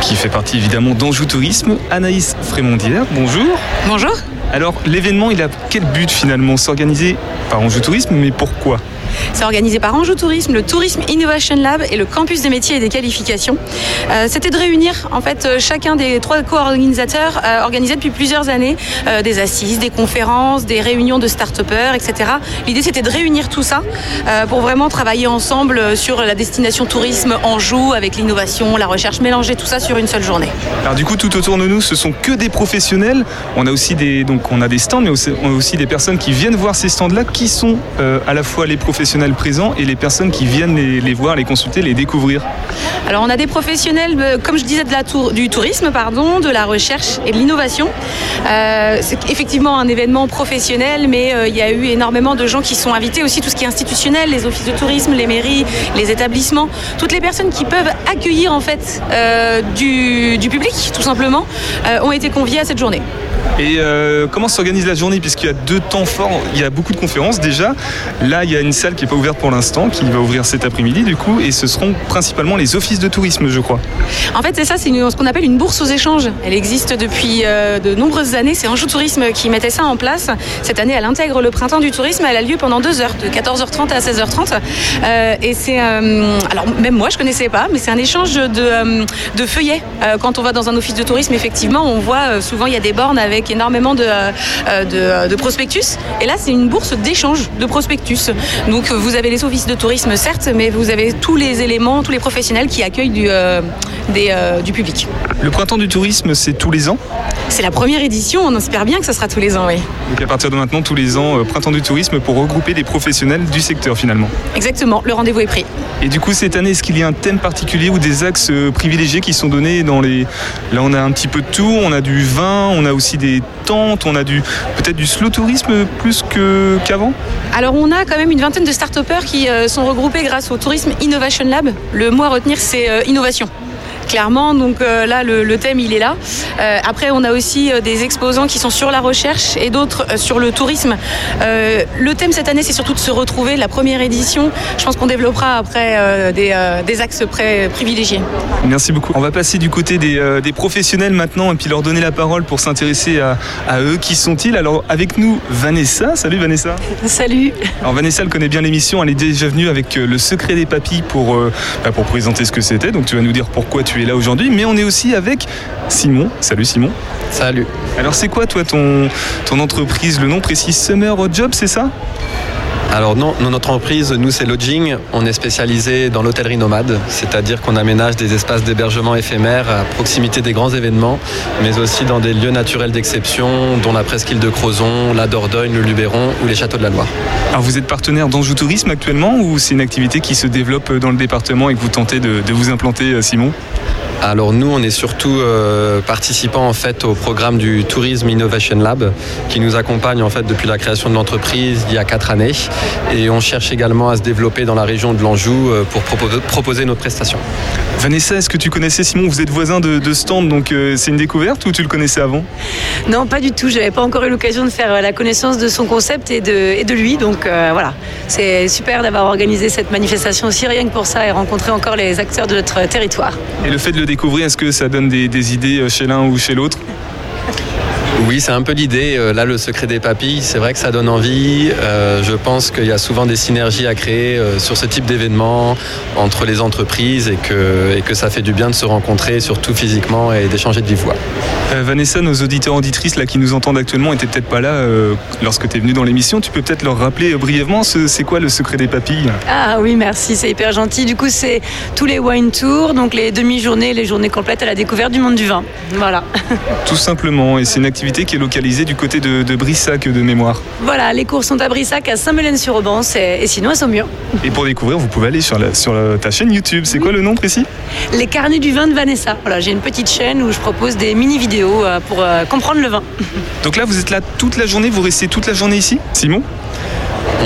qui fait partie évidemment d'Anjou Tourisme, Anaïs Frémondière. Bonjour. Bonjour. Alors l'événement il a quel but finalement? S'organiser par Anjou Tourisme mais pourquoi? C'est organisé par Anjou Tourisme, le Tourisme Innovation Lab et le Campus des métiers et des qualifications. Euh, c'était de réunir en fait euh, chacun des trois co-organisateurs euh, organisés depuis plusieurs années des assises, des conférences, des réunions de start-upers, etc. L'idée c'était de réunir tout ça pour vraiment travailler ensemble sur la destination tourisme Anjou avec l'innovation, la recherche mélangée, tout ça sur une seule journée. Alors du coup tout autour de nous ce sont que des professionnels. On a aussi des donc on a des stands mais on a aussi des personnes qui viennent voir ces stands là qui sont à la fois les professionnels présents et les personnes qui viennent les, voir, les consulter, les découvrir Alors on a des professionnels, euh, comme je disais, de la tour, du tourisme, pardon, de la recherche et de l'innovation. Euh, c'est effectivement un événement professionnel, mais euh, il y a eu énormément de gens qui sont invités aussi, tout ce qui est institutionnel, les offices de tourisme, les mairies, les établissements, toutes les personnes qui peuvent accueillir en fait du, du, public, tout simplement, ont été conviées à cette journée. Et comment s'organise la journée? Puisqu'il y a deux temps forts, il y a beaucoup de conférences déjà. Là, il y a une qui n'est pas ouverte pour l'instant, qui va ouvrir cet après-midi du coup, et ce seront principalement les offices de tourisme, je crois. En fait, c'est ça, c'est ce qu'on appelle une bourse aux échanges. Elle existe depuis euh, de nombreuses années. C'est Anjou Tourisme qui mettait ça en place. Cette année, elle intègre le printemps du tourisme. Elle a lieu pendant deux heures, de 14h30 à 16h30. Euh, et c'est, alors même moi, je connaissais pas, mais c'est un échange de, de feuillets. quand on va dans un office de tourisme, effectivement, on voit souvent il y a des bornes avec énormément de, euh, euh, de, prospectus. Et là, c'est une bourse d'échange de prospectus. Donc, vous avez les offices de tourisme, certes, mais vous avez tous les éléments, tous les professionnels qui accueillent du, euh, des, du public. Le printemps du tourisme, c'est tous les ans C'est la première édition, on espère bien que ce sera tous les ans, oui. Donc, à partir de maintenant, tous les ans, printemps du tourisme pour regrouper des professionnels du secteur finalement. Exactement, le rendez-vous est pris. Et du coup, cette année, est-ce qu'il y a un thème particulier ou des axes privilégiés qui sont donnés dans les. Là, on a un petit peu de tout, on a du vin, on a aussi des on a peut-être du slow tourisme plus qu'avant? Alors on a quand même une vingtaine de start qui euh, sont regroupés grâce au Tourisme Innovation Lab. Le mot à retenir c'est euh, innovation clairement. Donc euh, là, le, thème, il est là. Euh, après, on a aussi euh, des exposants qui sont sur la recherche et d'autres sur le tourisme. le thème cette année, c'est surtout de se retrouver. La première édition, je pense qu'on développera après des, axes privilégiés. Merci beaucoup. On va passer du côté des, professionnels maintenant et puis leur donner la parole pour s'intéresser à, eux. Qui sont-ils? Alors, avec nous, Vanessa. Salut Vanessa. Salut. Alors, Vanessa, elle connaît bien l'émission. Elle est déjà venue avec Le secret des papilles pour, bah, pour présenter ce que c'était. Donc, tu vas nous dire pourquoi tu es là aujourd'hui, mais on est aussi avec Simon. Salut Simon. Salut. Alors c'est quoi toi ton, ton entreprise? Le nom précis Summer Job, c'est ça? Alors non, notre entreprise, nous c'est Lodging, on est spécialisé dans l'hôtellerie nomade, c'est-à-dire qu'on aménage des espaces d'hébergement éphémères à proximité des grands événements, mais aussi dans des lieux naturels d'exception, dont la presqu'île de Crozon, la Dordogne, le Luberon ou les châteaux de la Loire. Alors vous êtes partenaire d'Anjou Tourisme actuellement ou c'est une activité qui se développe dans le département et que vous tentez de, de vous implanter, euh, Simon? Alors nous, on est surtout euh, participants en fait au programme du Tourism Innovation Lab qui nous accompagne en fait depuis la création de l'entreprise il y a quatre années et on cherche également à se développer dans la région de l'Anjou euh, pour proposer, nos prestations. Vanessa, est-ce que tu connaissais Simon Vous êtes voisin de, de stand, donc euh, c'est une découverte ou tu le connaissais avant? Non, pas du tout. Je n'avais pas encore eu l'occasion de faire euh, la connaissance de son concept et de, et de lui. Donc euh, voilà, c'est super d'avoir organisé cette manifestation aussi, rien que pour ça, et rencontrer encore les acteurs de notre territoire. Et le fait de le découvrir, est-ce que ça donne des, des idées chez l'un ou chez l'autre? Oui, c'est un peu l'idée. Euh, Là, le secret des papilles, c'est vrai que ça donne envie. Euh, je pense qu'il y a souvent des synergies à créer euh, sur ce type d'événement entre les entreprises et que, et que ça fait du bien de se rencontrer, surtout physiquement, et d'échanger de vive voix. Euh, Vanessa, nos auditeurs auditrices là qui nous entendent actuellement étaient peut-être pas là euh, lorsque tu es venue dans l'émission. Tu peux peut-être leur rappeler euh, brièvement ce- c'est quoi le secret des papilles? Ah oui, merci, c'est hyper gentil. Du coup, c'est tous les wine tours, donc les demi-journées, les journées complètes à la découverte du monde du vin. Voilà. Tout simplement, et c'est une activité qui est localisée du côté de, de Brissac de mémoire. Voilà, les cours sont à Brissac, à Saint-Melaine-sur-Auban, et, et sinon à Saumur. Et pour découvrir, vous pouvez aller sur, la- sur la- ta chaîne YouTube. C'est quoi le nom précis? Les carnets du vin de Vanessa. Voilà, j'ai une petite chaîne où je propose des mini-vidéos euh, pour euh, comprendre le vin. Donc là, vous êtes là toute la journée, vous restez toute la journée ici? Simon?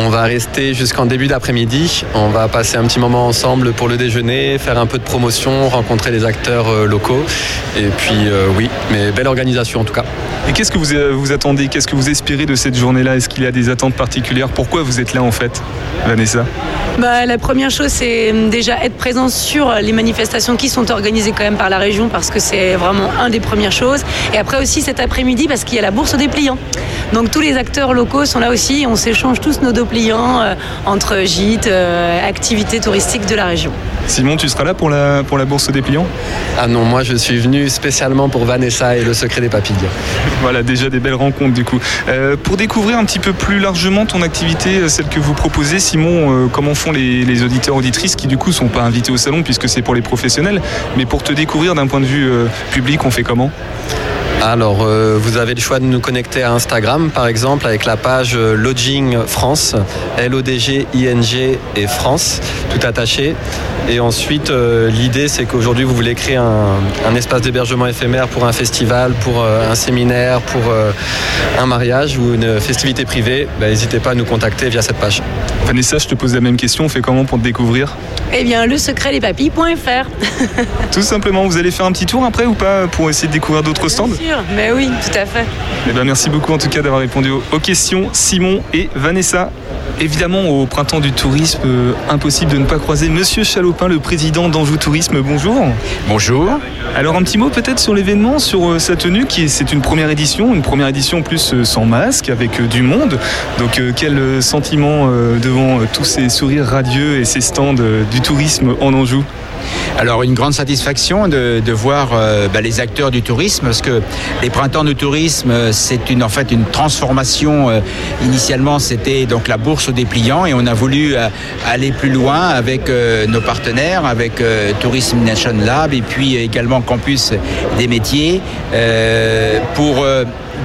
On va rester jusqu'en début d'après-midi. On va passer un petit moment ensemble pour le déjeuner, faire un peu de promotion, rencontrer les acteurs euh, locaux. Et puis euh, oui, mais belle organisation en tout cas. Et qu'est-ce que vous, euh, vous attendez? Qu'est-ce que vous espérez de cette journée-là? Est-ce qu'il y a des attentes particulières? Pourquoi vous êtes là en fait, Vanessa? Bah, la première chose, c'est déjà être présent sur les manifestations qui sont organisées quand même par la région parce que c'est vraiment un des premières choses. Et après aussi cet après-midi parce qu'il y a la bourse des pliants. Donc tous les acteurs locaux sont là aussi. On s'échange tous nos dos pliants euh, entre gîtes, euh, activités touristiques de la région. Simon, tu seras là pour la, pour la bourse des pliants? Ah non, moi je suis venu spécialement pour Vanessa et le secret des papilles. Voilà, déjà des belles rencontres du coup. Euh, pour découvrir un petit peu plus largement ton activité, celle que vous proposez, Simon, euh, comment font les, les auditeurs auditrices qui du coup sont pas invités au salon puisque c'est pour les professionnels, mais pour te découvrir d'un point de vue euh, public, on fait comment? Alors, euh, vous avez le choix de nous connecter à Instagram, par exemple, avec la page euh, Lodging France, L-O-D-G-I-N-G et France, tout attaché. Et ensuite, euh, l'idée, c'est qu'aujourd'hui, vous voulez créer un, un espace d'hébergement éphémère pour un festival, pour euh, un séminaire, pour euh, un mariage ou une festivité privée. Ben, N'hésitez pas à nous contacter via cette page. Vanessa, je te pose la même question, on fait comment pour te découvrir? Eh bien, le secret des papilles.fr. Tout simplement, vous allez faire un petit tour après ou pas pour essayer de découvrir d'autres stands? Sûr, mais oui, tout à fait. Eh ben, merci beaucoup en tout cas d'avoir répondu aux, questions, Simon et Vanessa. Évidemment, au printemps du tourisme, euh, impossible de ne pas croiser Monsieur Chalopin, le président d'Anjou Tourisme. Bonjour. Bonjour. Alors un petit mot peut-être sur l'événement, sur euh, sa tenue, qui est, c'est une première édition, une première édition en plus euh, sans masque, avec euh, du monde. Donc euh, quel sentiment euh, devant euh, tous ces sourires radieux et ces stands euh, du tourisme en Anjou? Alors une grande satisfaction de, voir euh, bah, les acteurs du tourisme parce que les printemps du tourisme euh, c'est une en fait une transformation. euh, initialement c'était donc la bourse aux dépliants et on a voulu aller plus loin avec nos partenaires, avec Tourism Nation Lab et puis également Campus des métiers pour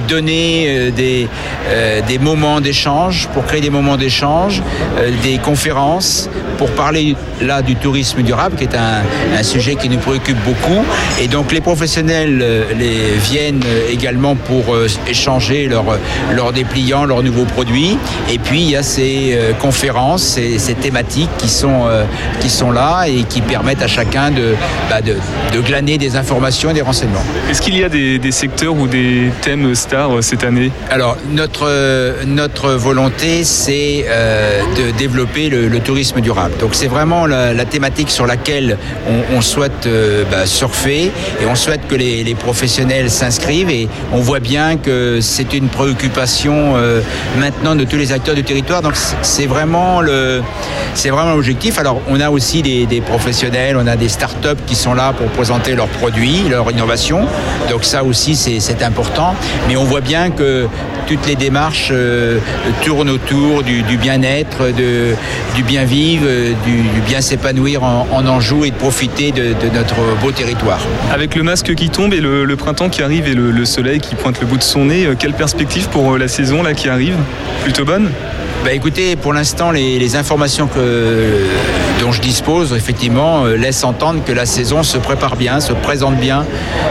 donner euh, des, euh, des moments d'échange, pour créer des moments d'échange, euh, des conférences, pour parler là du tourisme durable, qui est un, sujet qui nous préoccupe beaucoup. Et donc les professionnels les, viennent également pour échanger leurs leur dépliants, leurs nouveaux produits. Et puis il y a ces conférences, ces, thématiques qui sont, qui sont là et qui permettent à chacun de, bah, de, de glaner des informations et des renseignements. Est-ce qu'il y a des, des secteurs ou des thèmes euh, cette année Alors, notre, euh, notre volonté, c'est euh, de développer le, tourisme durable. Donc, c'est vraiment la, thématique sur laquelle on, souhaite bah, surfer et on souhaite que les, professionnels s'inscrivent. Et on voit bien que c'est une préoccupation maintenant de tous les acteurs du territoire. Donc, c'est- vraiment le, c'est vraiment l'objectif. Alors, on a aussi des, professionnels, on a des startups qui sont là pour présenter leurs produits, leurs innovations. Donc, ça aussi, c'est important. Mais on voit bien que toutes les démarches euh, tournent autour du, bien-être, du bien vivre, du, bien s'épanouir en, Anjou et de profiter de, notre beau territoire. Avec le masque qui tombe et le, le printemps qui arrive et le, le soleil qui pointe le bout de son nez, euh, quelle perspective pour euh, la saison là qui arrive? Plutôt bonne? Bah écoutez, pour l'instant, les, informations dont je dispose, effectivement, euh, laissent entendre que la saison se prépare bien, se présente bien.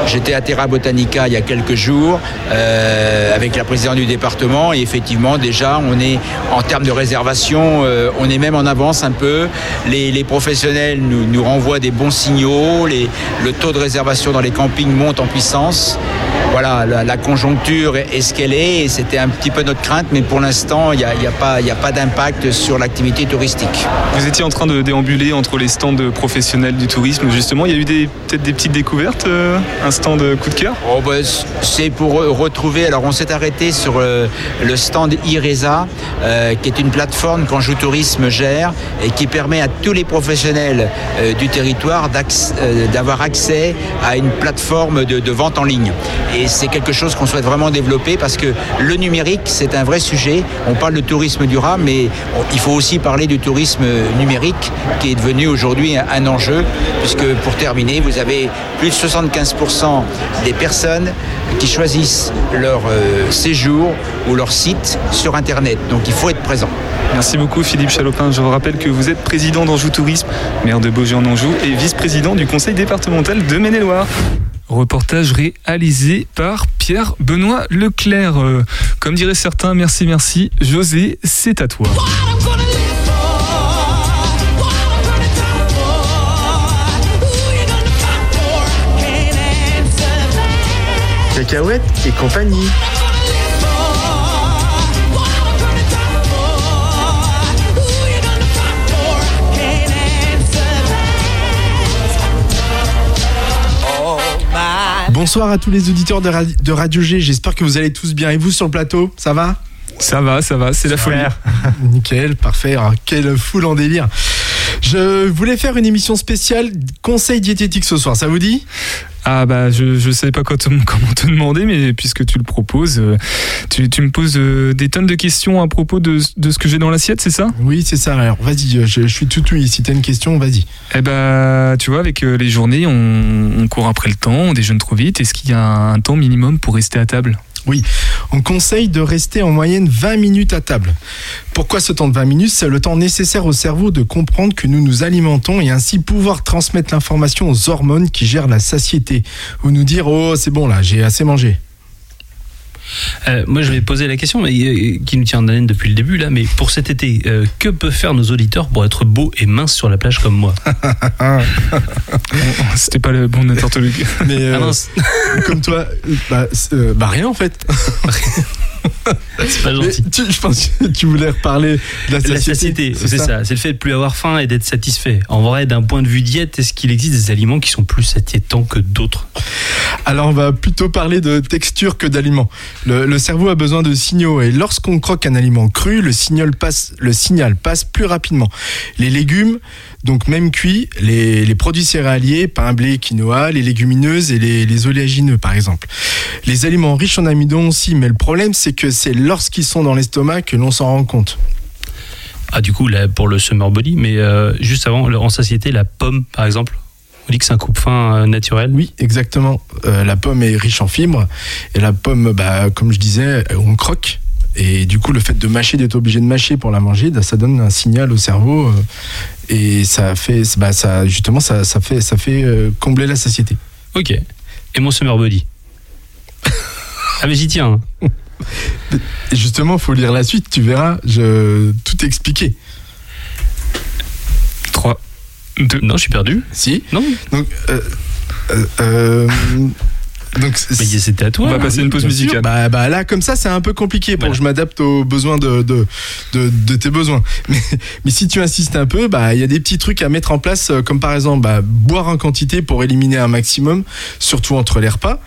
J'étais à Terra Botanica il y a quelques jours euh, avec la présidente du département et effectivement, déjà, on est en termes de réservation, euh, on est même en avance un peu. Les, professionnels nous, renvoient des bons signaux, le taux de réservation dans les campings monte en puissance. Voilà, la, la conjoncture est, ce qu'elle est et c'était un petit peu notre crainte, mais pour l'instant, il n'y a, y a pas, d'impact sur l'activité touristique. Vous étiez en train de déambuler entre les stands professionnels du tourisme, justement. Il y a eu peut-être des petites découvertes euh, Un stand coup de cœur? Oh, bah, c- c'est pour re- retrouver. Alors, on s'est arrêté sur euh, le stand IRESA, euh, qui est une plateforme qu'Anjou Tourisme gère et qui permet à tous les professionnels du territoire d'avoir accès à une plateforme de, de vente en ligne. Et c'est quelque chose qu'on souhaite vraiment développer parce que le numérique, c'est un vrai sujet. On parle de tourisme durable, mais il faut aussi parler du tourisme numérique qui est devenu aujourd'hui un, enjeu, puisque pour terminer, vous avez plus de 75% des personnes qui choisissent leur euh, séjour ou leur site sur Internet. Donc il faut être présent. Merci beaucoup Philippe Chalopin. Je vous rappelle que vous êtes président d'Anjou Tourisme, maire de Beaugé en Anjou et vice-président du conseil départemental de Maine-et-Loire. Reportage réalisé par Pierre-Benoît Leclerc. Euh, comme diraient certains, merci, merci. José, c'est à toi. Cacahuètes et compagnie. Bonsoir à tous les auditeurs de, Ra- de Radio G, j'espère que vous allez tous bien. Et vous sur le plateau, ça va? Ça va, ça va, c'est la folie. Nickel, parfait. Ah, quelle foule en délire. Je voulais faire une émission spéciale conseil diététique ce soir, ça vous dit? Ah bah je je sais pas quoi te- comment te demander mais puisque tu le proposes, euh, tu, tu me poses euh, des tonnes de questions à propos de, de ce que j'ai dans l'assiette, c'est ça? Oui, c'est ça. Alors vas-y, euh, je, je suis tout oui. Si t'as une question, vas-y. Eh bah tu vois avec les journées on, on court après le temps, on déjeune trop vite. Est-ce qu'il y a un temps minimum pour rester à table? Oui, on conseille de rester en moyenne 20 minutes à table. Pourquoi ce temps de 20 minutes? C'est le temps nécessaire au cerveau de comprendre que nous nous alimentons et ainsi pouvoir transmettre l'information aux hormones qui gèrent la satiété. Ou nous dire, oh c'est bon là, j'ai assez mangé. Euh, moi, je vais poser la question mais, euh, qui nous tient en haleine depuis le début, là, mais pour cet été, euh, que peuvent faire nos auditeurs pour être beaux et minces sur la plage comme moi C'était pas le bon interlocuteur. Mais euh, Ah comme toi, bah, euh, bah rien en fait. C'est pas gentil. tu- je pense que tu voulais reparler de la satiété. La satiété, c'est ça. C'est le fait de plus avoir faim et d'être satisfait. En vrai, d'un point de vue diète, est-ce qu'il existe des aliments qui sont plus satiétants que d'autres? Alors on va plutôt parler de texture que d'aliments. Le, le cerveau a besoin de signaux et lorsqu'on croque un aliment cru, le signal passe, le signal passe plus rapidement. Les légumes, donc même cuits, les, les produits céréaliers, pain, blé, quinoa, les légumineuses et les, les oléagineux par exemple. Les aliments riches en amidon aussi, mais le problème c'est que c'est lorsqu'ils sont dans l'estomac que l'on s'en rend compte. Ah, du coup, là, pour le summer body, mais euh, juste avant, en satiété, la pomme, par exemple, on dit que c'est un coupe-fin euh, naturel. Oui, exactement. Euh, la pomme est riche en fibres et la pomme, bah, comme je disais, on croque. Et du coup, le fait de mâcher, d'être obligé de mâcher pour la manger, bah, ça donne un signal au cerveau euh, et ça fait, bah, ça, justement, ça, ça fait, ça fait euh, combler la satiété. Ok. Et mon summer body Ah, mais j'y tiens. hein. Et justement, faut lire la suite, tu verras, je tout expliqué. 3, 2. Non, je suis perdu. Si. Non. Donc, euh, euh, euh, donc c'était à toi. On va hein. passer une pause musicale. Bah, bah là, comme ça, c'est un peu compliqué pour que je m'adapte aux besoins de, de, de, de tes besoins. Mais, mais si tu insistes un peu, bah, il y a des petits trucs à mettre en place, euh, comme par exemple bah, boire en quantité pour éliminer un maximum, surtout entre les repas.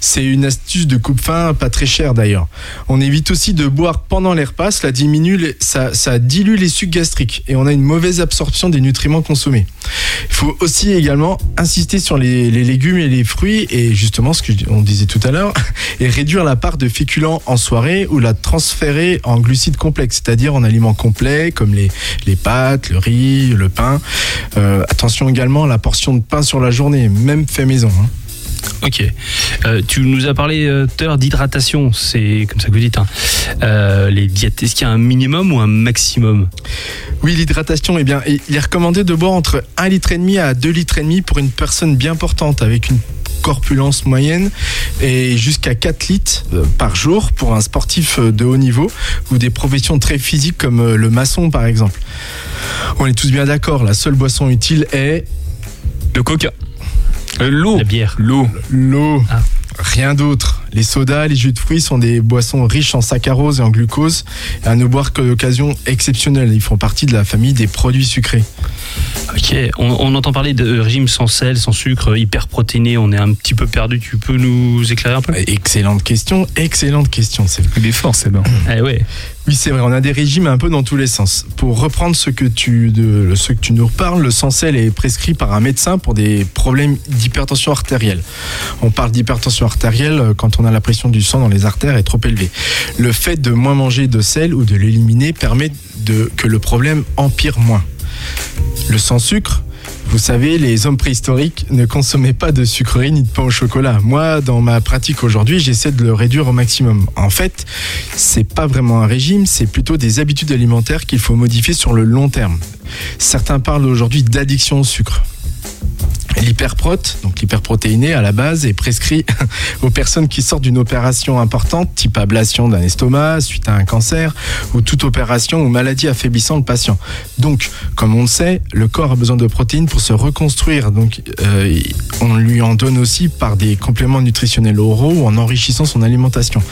C'est une astuce de coupe-fin, pas très chère d'ailleurs. On évite aussi de boire pendant les repas, cela diminue, les- ça, ça dilue les sucs gastriques et on a une mauvaise absorption des nutriments consommés. Il faut aussi également insister sur les, les légumes et les fruits et justement ce que qu'on disait tout à l'heure, et réduire la part de féculents en soirée ou la transférer en glucides complexes, c'est-à-dire en aliments complets comme les, les pâtes, le riz, le pain. Euh, attention également à la portion de pain sur la journée, même fait maison. hein. Ok. Euh, tu nous as parlé euh, d'hydratation, c'est comme ça que vous dites. hein. Euh, les diètes, est-ce qu'il y a un minimum ou un maximum? Oui, l'hydratation, eh bien, il est recommandé de boire entre 1 litre et demi à 2 litres et demi pour une personne bien portante avec une corpulence moyenne et jusqu'à 4 litres euh, par jour pour un sportif euh, de haut niveau ou des professions très physiques comme euh, le maçon par exemple. On est tous bien d'accord, la seule boisson utile est le coca. Euh, L'eau. La bière. L'eau. l'eau. Ah. Rien d'autre. Les sodas, les jus de fruits sont des boissons riches en saccharose et en glucose, et à ne boire que d'occasion exceptionnelle. Ils font partie de la famille des produits sucrés. Ok. On, on entend parler de régime sans sel, sans sucre, hyper protéiné. On est un petit peu perdu. Tu peux nous éclairer un peu? Excellente question, excellente question. C'est Il est fort, c'est bien. Eh ouais. Oui, c'est vrai, on a des régimes un peu dans tous les sens. Pour reprendre ce que tu, nous reparles, le sans-sel est prescrit par un médecin pour des problèmes d'hypertension artérielle. On parle d'hypertension artérielle euh, quand on a la pression du sang dans les artères est trop élevée. Le fait de moins manger de sel ou de l'éliminer permet de, que le problème empire moins. Le sans sucre, vous savez, les hommes préhistoriques ne consommaient pas de sucreries ni de pain au chocolat. Moi, dans ma pratique aujourd'hui, j'essaie de le réduire au maximum. En fait, c'est pas vraiment un régime, c'est plutôt des habitudes alimentaires qu'il faut modifier sur le long terme. Certains parlent aujourd'hui d'addiction au sucre. L'hyperprote, donc l'hyperprotéiné à la base, est prescrit aux personnes qui sortent d'une opération importante, type ablation d'un estomac suite à un cancer, ou toute opération ou maladie affaiblissant le patient. Donc, comme on le sait, le corps a besoin de protéines pour se reconstruire. Donc, euh, on lui en donne aussi par des compléments nutritionnels oraux ou en enrichissant son alimentation.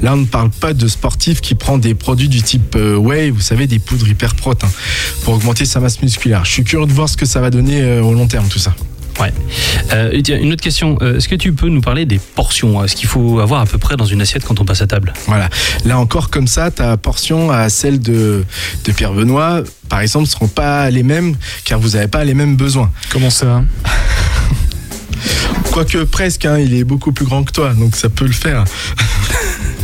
Là, on ne parle pas de sportif qui prend des produits du type euh, whey, vous savez, des poudres hyperprotes, hein, pour augmenter sa masse musculaire. Je suis curieux de voir ce que ça va donner euh, au long terme, tout ça. Ouais. Euh, tiens, une autre question. Euh, Est-ce que tu peux nous parler des portions Est-ce qu'il faut avoir à peu près dans une assiette quand on passe à table? Voilà. Là encore, comme ça, ta portion à celle de, de Pierre Benoît, par exemple, ne seront pas les mêmes, car vous n'avez pas les mêmes besoins. Comment ça? Quoique presque, hein, il est beaucoup plus grand que toi, donc ça peut le faire.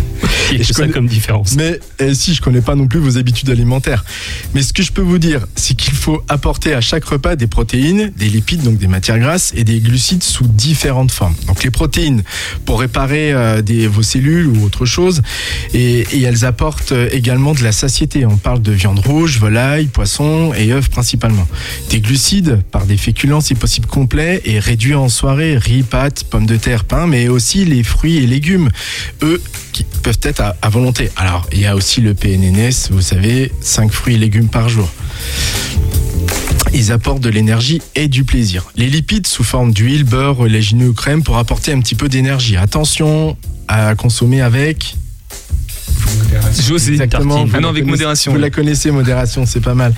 Et je ça connais- comme différence. Mais eh, si, je connais pas non plus vos habitudes alimentaires. Mais ce que je peux vous dire, c'est qu'il faut apporter à chaque repas des protéines, des lipides, donc des matières grasses, et des glucides sous différentes formes. Donc les protéines pour réparer euh, des, vos cellules ou autre chose, et, et elles apportent euh, également de la satiété. On parle de viande rouge, volaille, poisson et œufs principalement. Des glucides par des féculents si possible complets et réduits en soirée, riz, pâtes, pommes de terre, pain, mais aussi les fruits et légumes, eux, qui peuvent être à, à volonté. Alors, il y a aussi le PNNS, vous savez, 5 fruits et légumes par jour. Ils apportent de l'énergie et du plaisir. Les lipides sous forme d'huile, beurre, oléagineux ou crème pour apporter un petit peu d'énergie. Attention à consommer avec José. Exactement. Ah Vous non, la avec modération. Vous la connaissez, modération, c'est pas mal.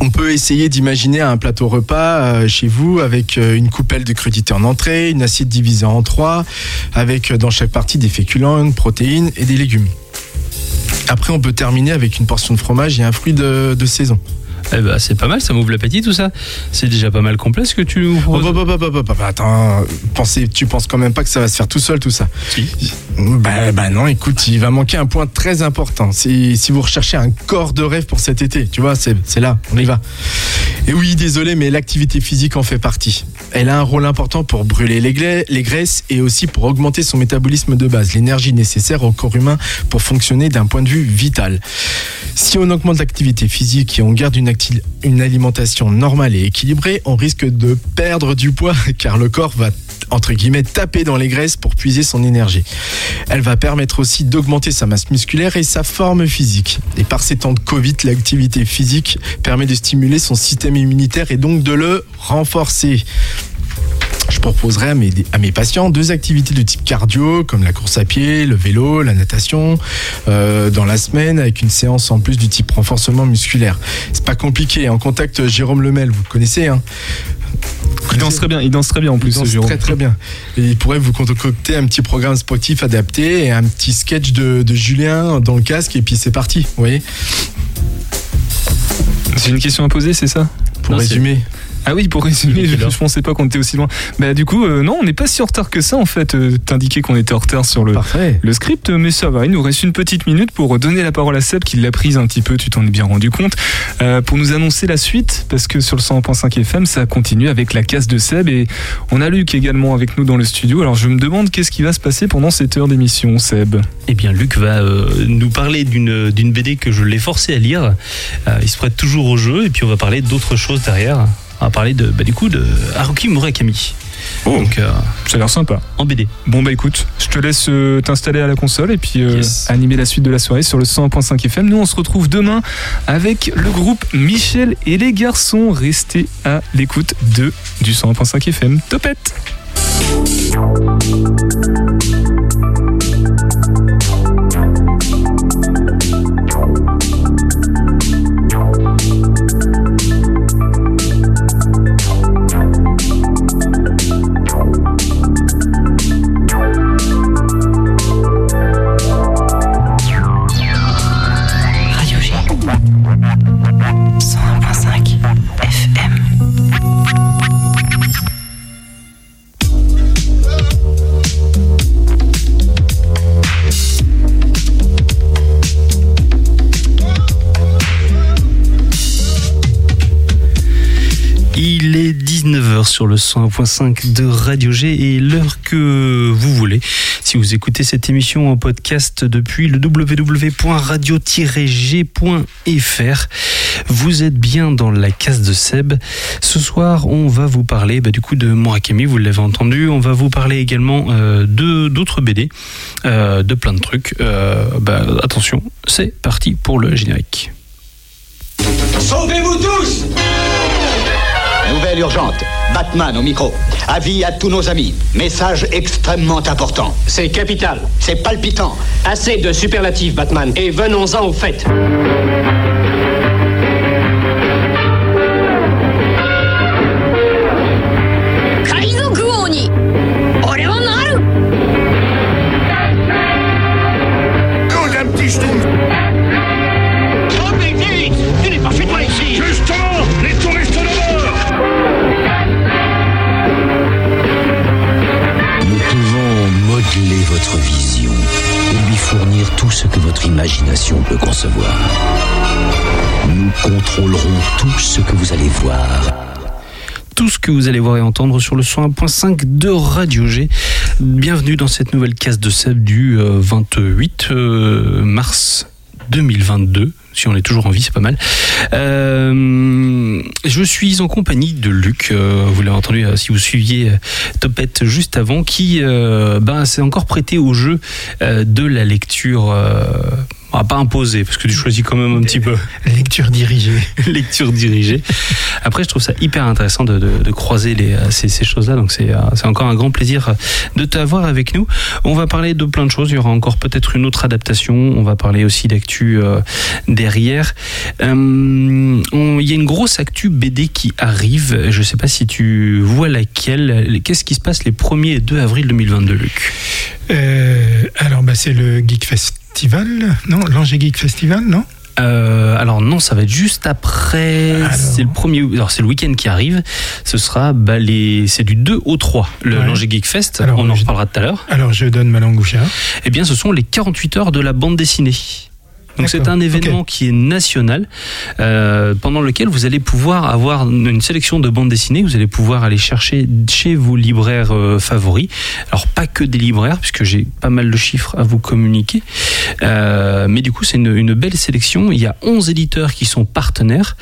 On peut essayer d'imaginer un plateau repas euh, chez vous avec euh, une coupelle de crudité en entrée, une assiette divisée en trois, avec euh, dans chaque partie des féculents, une protéine et des légumes. Après, on peut terminer avec une portion de fromage et un fruit de saison. Eh ben, c'est pas mal, ça m'ouvre l'appétit tout ça. C'est déjà pas mal complet ce que tu nous Oh, proposes. bah, bah, bah, bah, bah, bah, attends, pensez, tu penses quand même pas que ça va se faire tout seul tout ça Si. Bah, bah non, écoute, il va manquer un point très important. C'est si vous recherchez un corps de rêve pour cet été, tu vois, c'est là, on y va. Et oui, désolé, mais l'activité physique en fait partie. Elle a un rôle important pour brûler les, les graisses et aussi pour augmenter son métabolisme de base, l'énergie nécessaire au corps humain pour fonctionner d'un point de vue vital. Si on augmente l'activité physique et on garde une, une alimentation normale et équilibrée, on risque de perdre du poids car le corps va entre guillemets taper dans les graisses pour puiser son énergie. Elle va permettre aussi d'augmenter sa masse musculaire et sa forme physique. Et par ces temps de Covid, l'activité physique permet de stimuler son système immunitaire et donc de le renforcer. Je proposerai à mes, à mes patients deux activités de type cardio, comme la course à pied, le vélo, la natation, euh, dans la semaine, avec une séance en plus du type renforcement musculaire. C'est pas compliqué. En contact, Jérôme Lemel, vous le connaissez, hein Il danse très bien, il danse très bien en plus, il danse très très bien. Et il pourrait vous concocter un petit programme sportif adapté et un petit sketch de, de Julien dans le casque et puis c'est parti, vous voyez C'est une question à poser, c'est ça? Pour Non, résumer. Ah oui, pour résumer, je, je pensais pas qu'on était aussi loin. Bah du coup, euh, non, on n'est pas si en retard que ça en fait. Euh, T'indiquais qu'on était en retard sur le, le script, mais ça va. Il nous reste une petite minute pour donner la parole à Seb qui l'a prise un petit peu, tu t'en es bien rendu compte, euh, pour nous annoncer la suite, parce que sur le 100.5 FM, ça continue avec la casse de Seb et on a Luc également avec nous dans le studio. Alors je me demande qu'est-ce qui va se passer pendant cette heure d'émission, Seb? Eh bien, Luc va euh, nous parler d'une d'une BD que je l'ai forcé à lire. Euh, il se prête toujours au jeu et puis on va parler d'autres choses derrière. On va parler de, bah, du coup de Haruki Murakami. Donc, euh, ça a l'air sympa. En BD. Bon bah écoute, je te laisse euh, t'installer à la console et puis euh, animer la suite de la soirée sur le 100.5 FM. Nous on se retrouve demain avec le groupe Michel et les garçons. Restez à l'écoute de du 100.5 FM. Topette 19h sur le 101.5 de Radio G et l'heure que vous voulez. Si vous écoutez cette émission en podcast depuis le www.radio-g.fr, vous êtes bien dans la case de Seb. Ce soir, on va vous parler bah, du coup de Murakami, vous l'avez entendu. On va vous parler également euh, d'autres BD, euh, de plein de trucs. Euh, bah, attention, c'est parti pour le générique. Sauvez-vous tous Nouvelle urgente. Batman au micro. Avis à tous nos amis. Message extrêmement important. C'est capital. C'est palpitant. Assez de superlatifs, Batman. Et venons-en au fait. Tout ce que votre imagination peut concevoir. Nous contrôlerons tout ce que vous allez voir. tout ce que vous allez voir et entendre sur le 101.5 de Radio G. Bienvenue dans cette nouvelle case de Seb du euh, 28 euh, mars 2022. Si on est toujours en vie, c'est pas mal. Euh, je suis en compagnie de Luc, euh, vous l'avez entendu euh, si vous suiviez Topette juste avant, qui ben, s'est encore prêté au jeu de la lecture. On va pas imposer parce que tu choisis quand même un petit peu. Lecture dirigée. Lecture dirigée. Après, je trouve ça hyper intéressant de, de- de croiser les, euh, ces, ces choses-là. Donc, c'est euh, c'est encore un grand plaisir euh, de t'avoir avec nous. On va parler de plein de choses. Il y aura encore peut-être une autre adaptation. On va parler aussi d'actu euh, derrière. Euh, on- Il y a une grosse actu BD qui arrive. Je sais pas si tu vois laquelle. Qu'est-ce qui se passe les 1er et 2 avril 2022, Luc? Euh, alors, bah, c'est le Geek Festival, non L'Angers Geek Festival, non? Euh, alors non, ça va être juste après. C'est le premier. Alors c'est le week-end qui arrive. Ce sera bah, les. C'est du 2 au 3 le Ouais. Langer Geek Fest. Alors, On en je- reparlera tout à l'heure. Alors, je donne ma langue au chat. Eh bien, ce sont les 48 heures de la bande dessinée. Donc c'est un événement qui est national euh, pendant lequel vous allez pouvoir avoir une sélection de bandes dessinées. Vous allez pouvoir aller chercher chez vos libraires euh, favoris. Alors pas que des libraires puisque j'ai pas mal de chiffres à vous communiquer. Euh, mais du coup c'est une, une belle sélection. Il y a 11 éditeurs qui sont partenaires.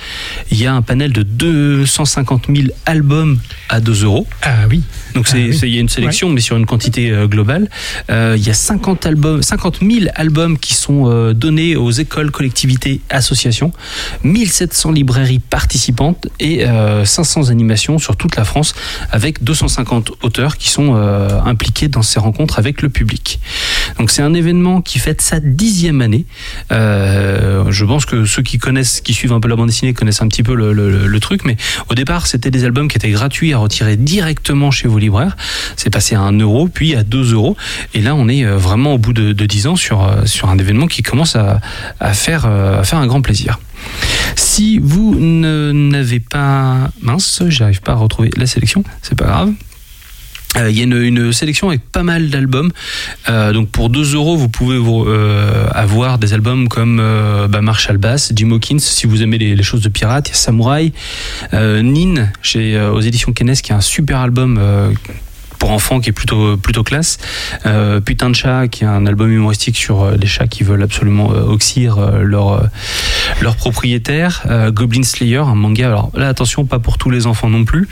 Il y a un panel de 250 000 albums à 2 euros. Ah oui. Donc c'est, Ah oui. il y a une sélection, mais sur une quantité globale. Il y a 50 albums, 50 000 albums qui sont donnés aux écoles, collectivités, associations, 1700 librairies participantes et euh, 500 animations sur toute la France, avec 250 auteurs qui sont euh, impliqués dans ces rencontres avec le public. Donc c'est un événement qui fête sa dixième année. Euh, je pense que ceux qui connaissent, qui suivent un peu la bande dessinée connaissent un petit peu le, truc, mais au départ c'était des albums qui étaient gratuits à retirer directement chez vos libraires. C'est passé à 1 euro, puis à 2 euros, et là on est euh, vraiment au bout de, de 10 ans sur, euh, sur un événement qui commence à, à faire, euh, à faire un grand plaisir. Si vous n'avez pas... Mince, j'arrive pas à retrouver la sélection, c'est pas grave. Euh, Il y a une, sélection avec pas mal d'albums. Euh, donc pour 2 euros, vous pouvez avoir des albums comme bah, Marshall Bass, Jim Hawkins, si vous aimez les, choses de pirates. Il y a Samurai, Nin chez aux éditions Kennes, qui est un super album. Pour enfants qui est plutôt plutôt classe. Euh, Putain de chat qui est un album humoristique sur euh, les chats qui veulent absolument euh, oxyre leur leur propriétaire. Goblin Slayer, un manga. Alors là attention, pas pour tous les enfants non plus.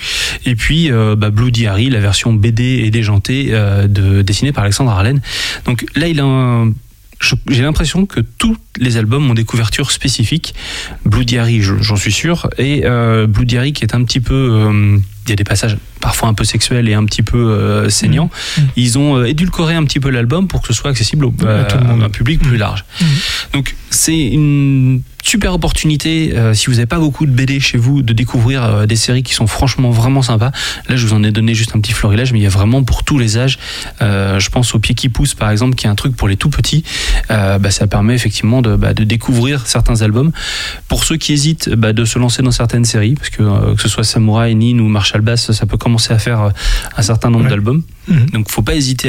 Et puis bah, Blue Diary, la version BD et déjantée de dessinée par Alexandre Arlen. Donc là il a un j'ai l'impression que tous les albums ont des couvertures spécifiques. Blue Diary, je- j'en suis sûr, et Blue Diary qui est un petit peu, y a des passages parfois un peu sexuels et un petit peu euh, saignants. Ils ont euh, édulcoré un petit peu l'album pour que ce soit accessible au, À tout le à monde. un public plus large. Donc c'est une super opportunité euh, si vous n'avez pas beaucoup de BD chez vous de découvrir euh, des séries qui sont franchement vraiment sympas. Là je vous en ai donné juste un petit florilège mais il y a vraiment pour tous les âges. Euh, je pense au pied qui pousse par exemple qui est un truc pour les tout petits. Bah, ça permet effectivement de, bah, de découvrir certains albums. Pour ceux qui hésitent bah, de se lancer dans certaines séries parce que que ce soit Samurai, Nin ou Marshall Bass ça peut commencer à faire un certain nombre d'albums. Donc faut pas hésiter à y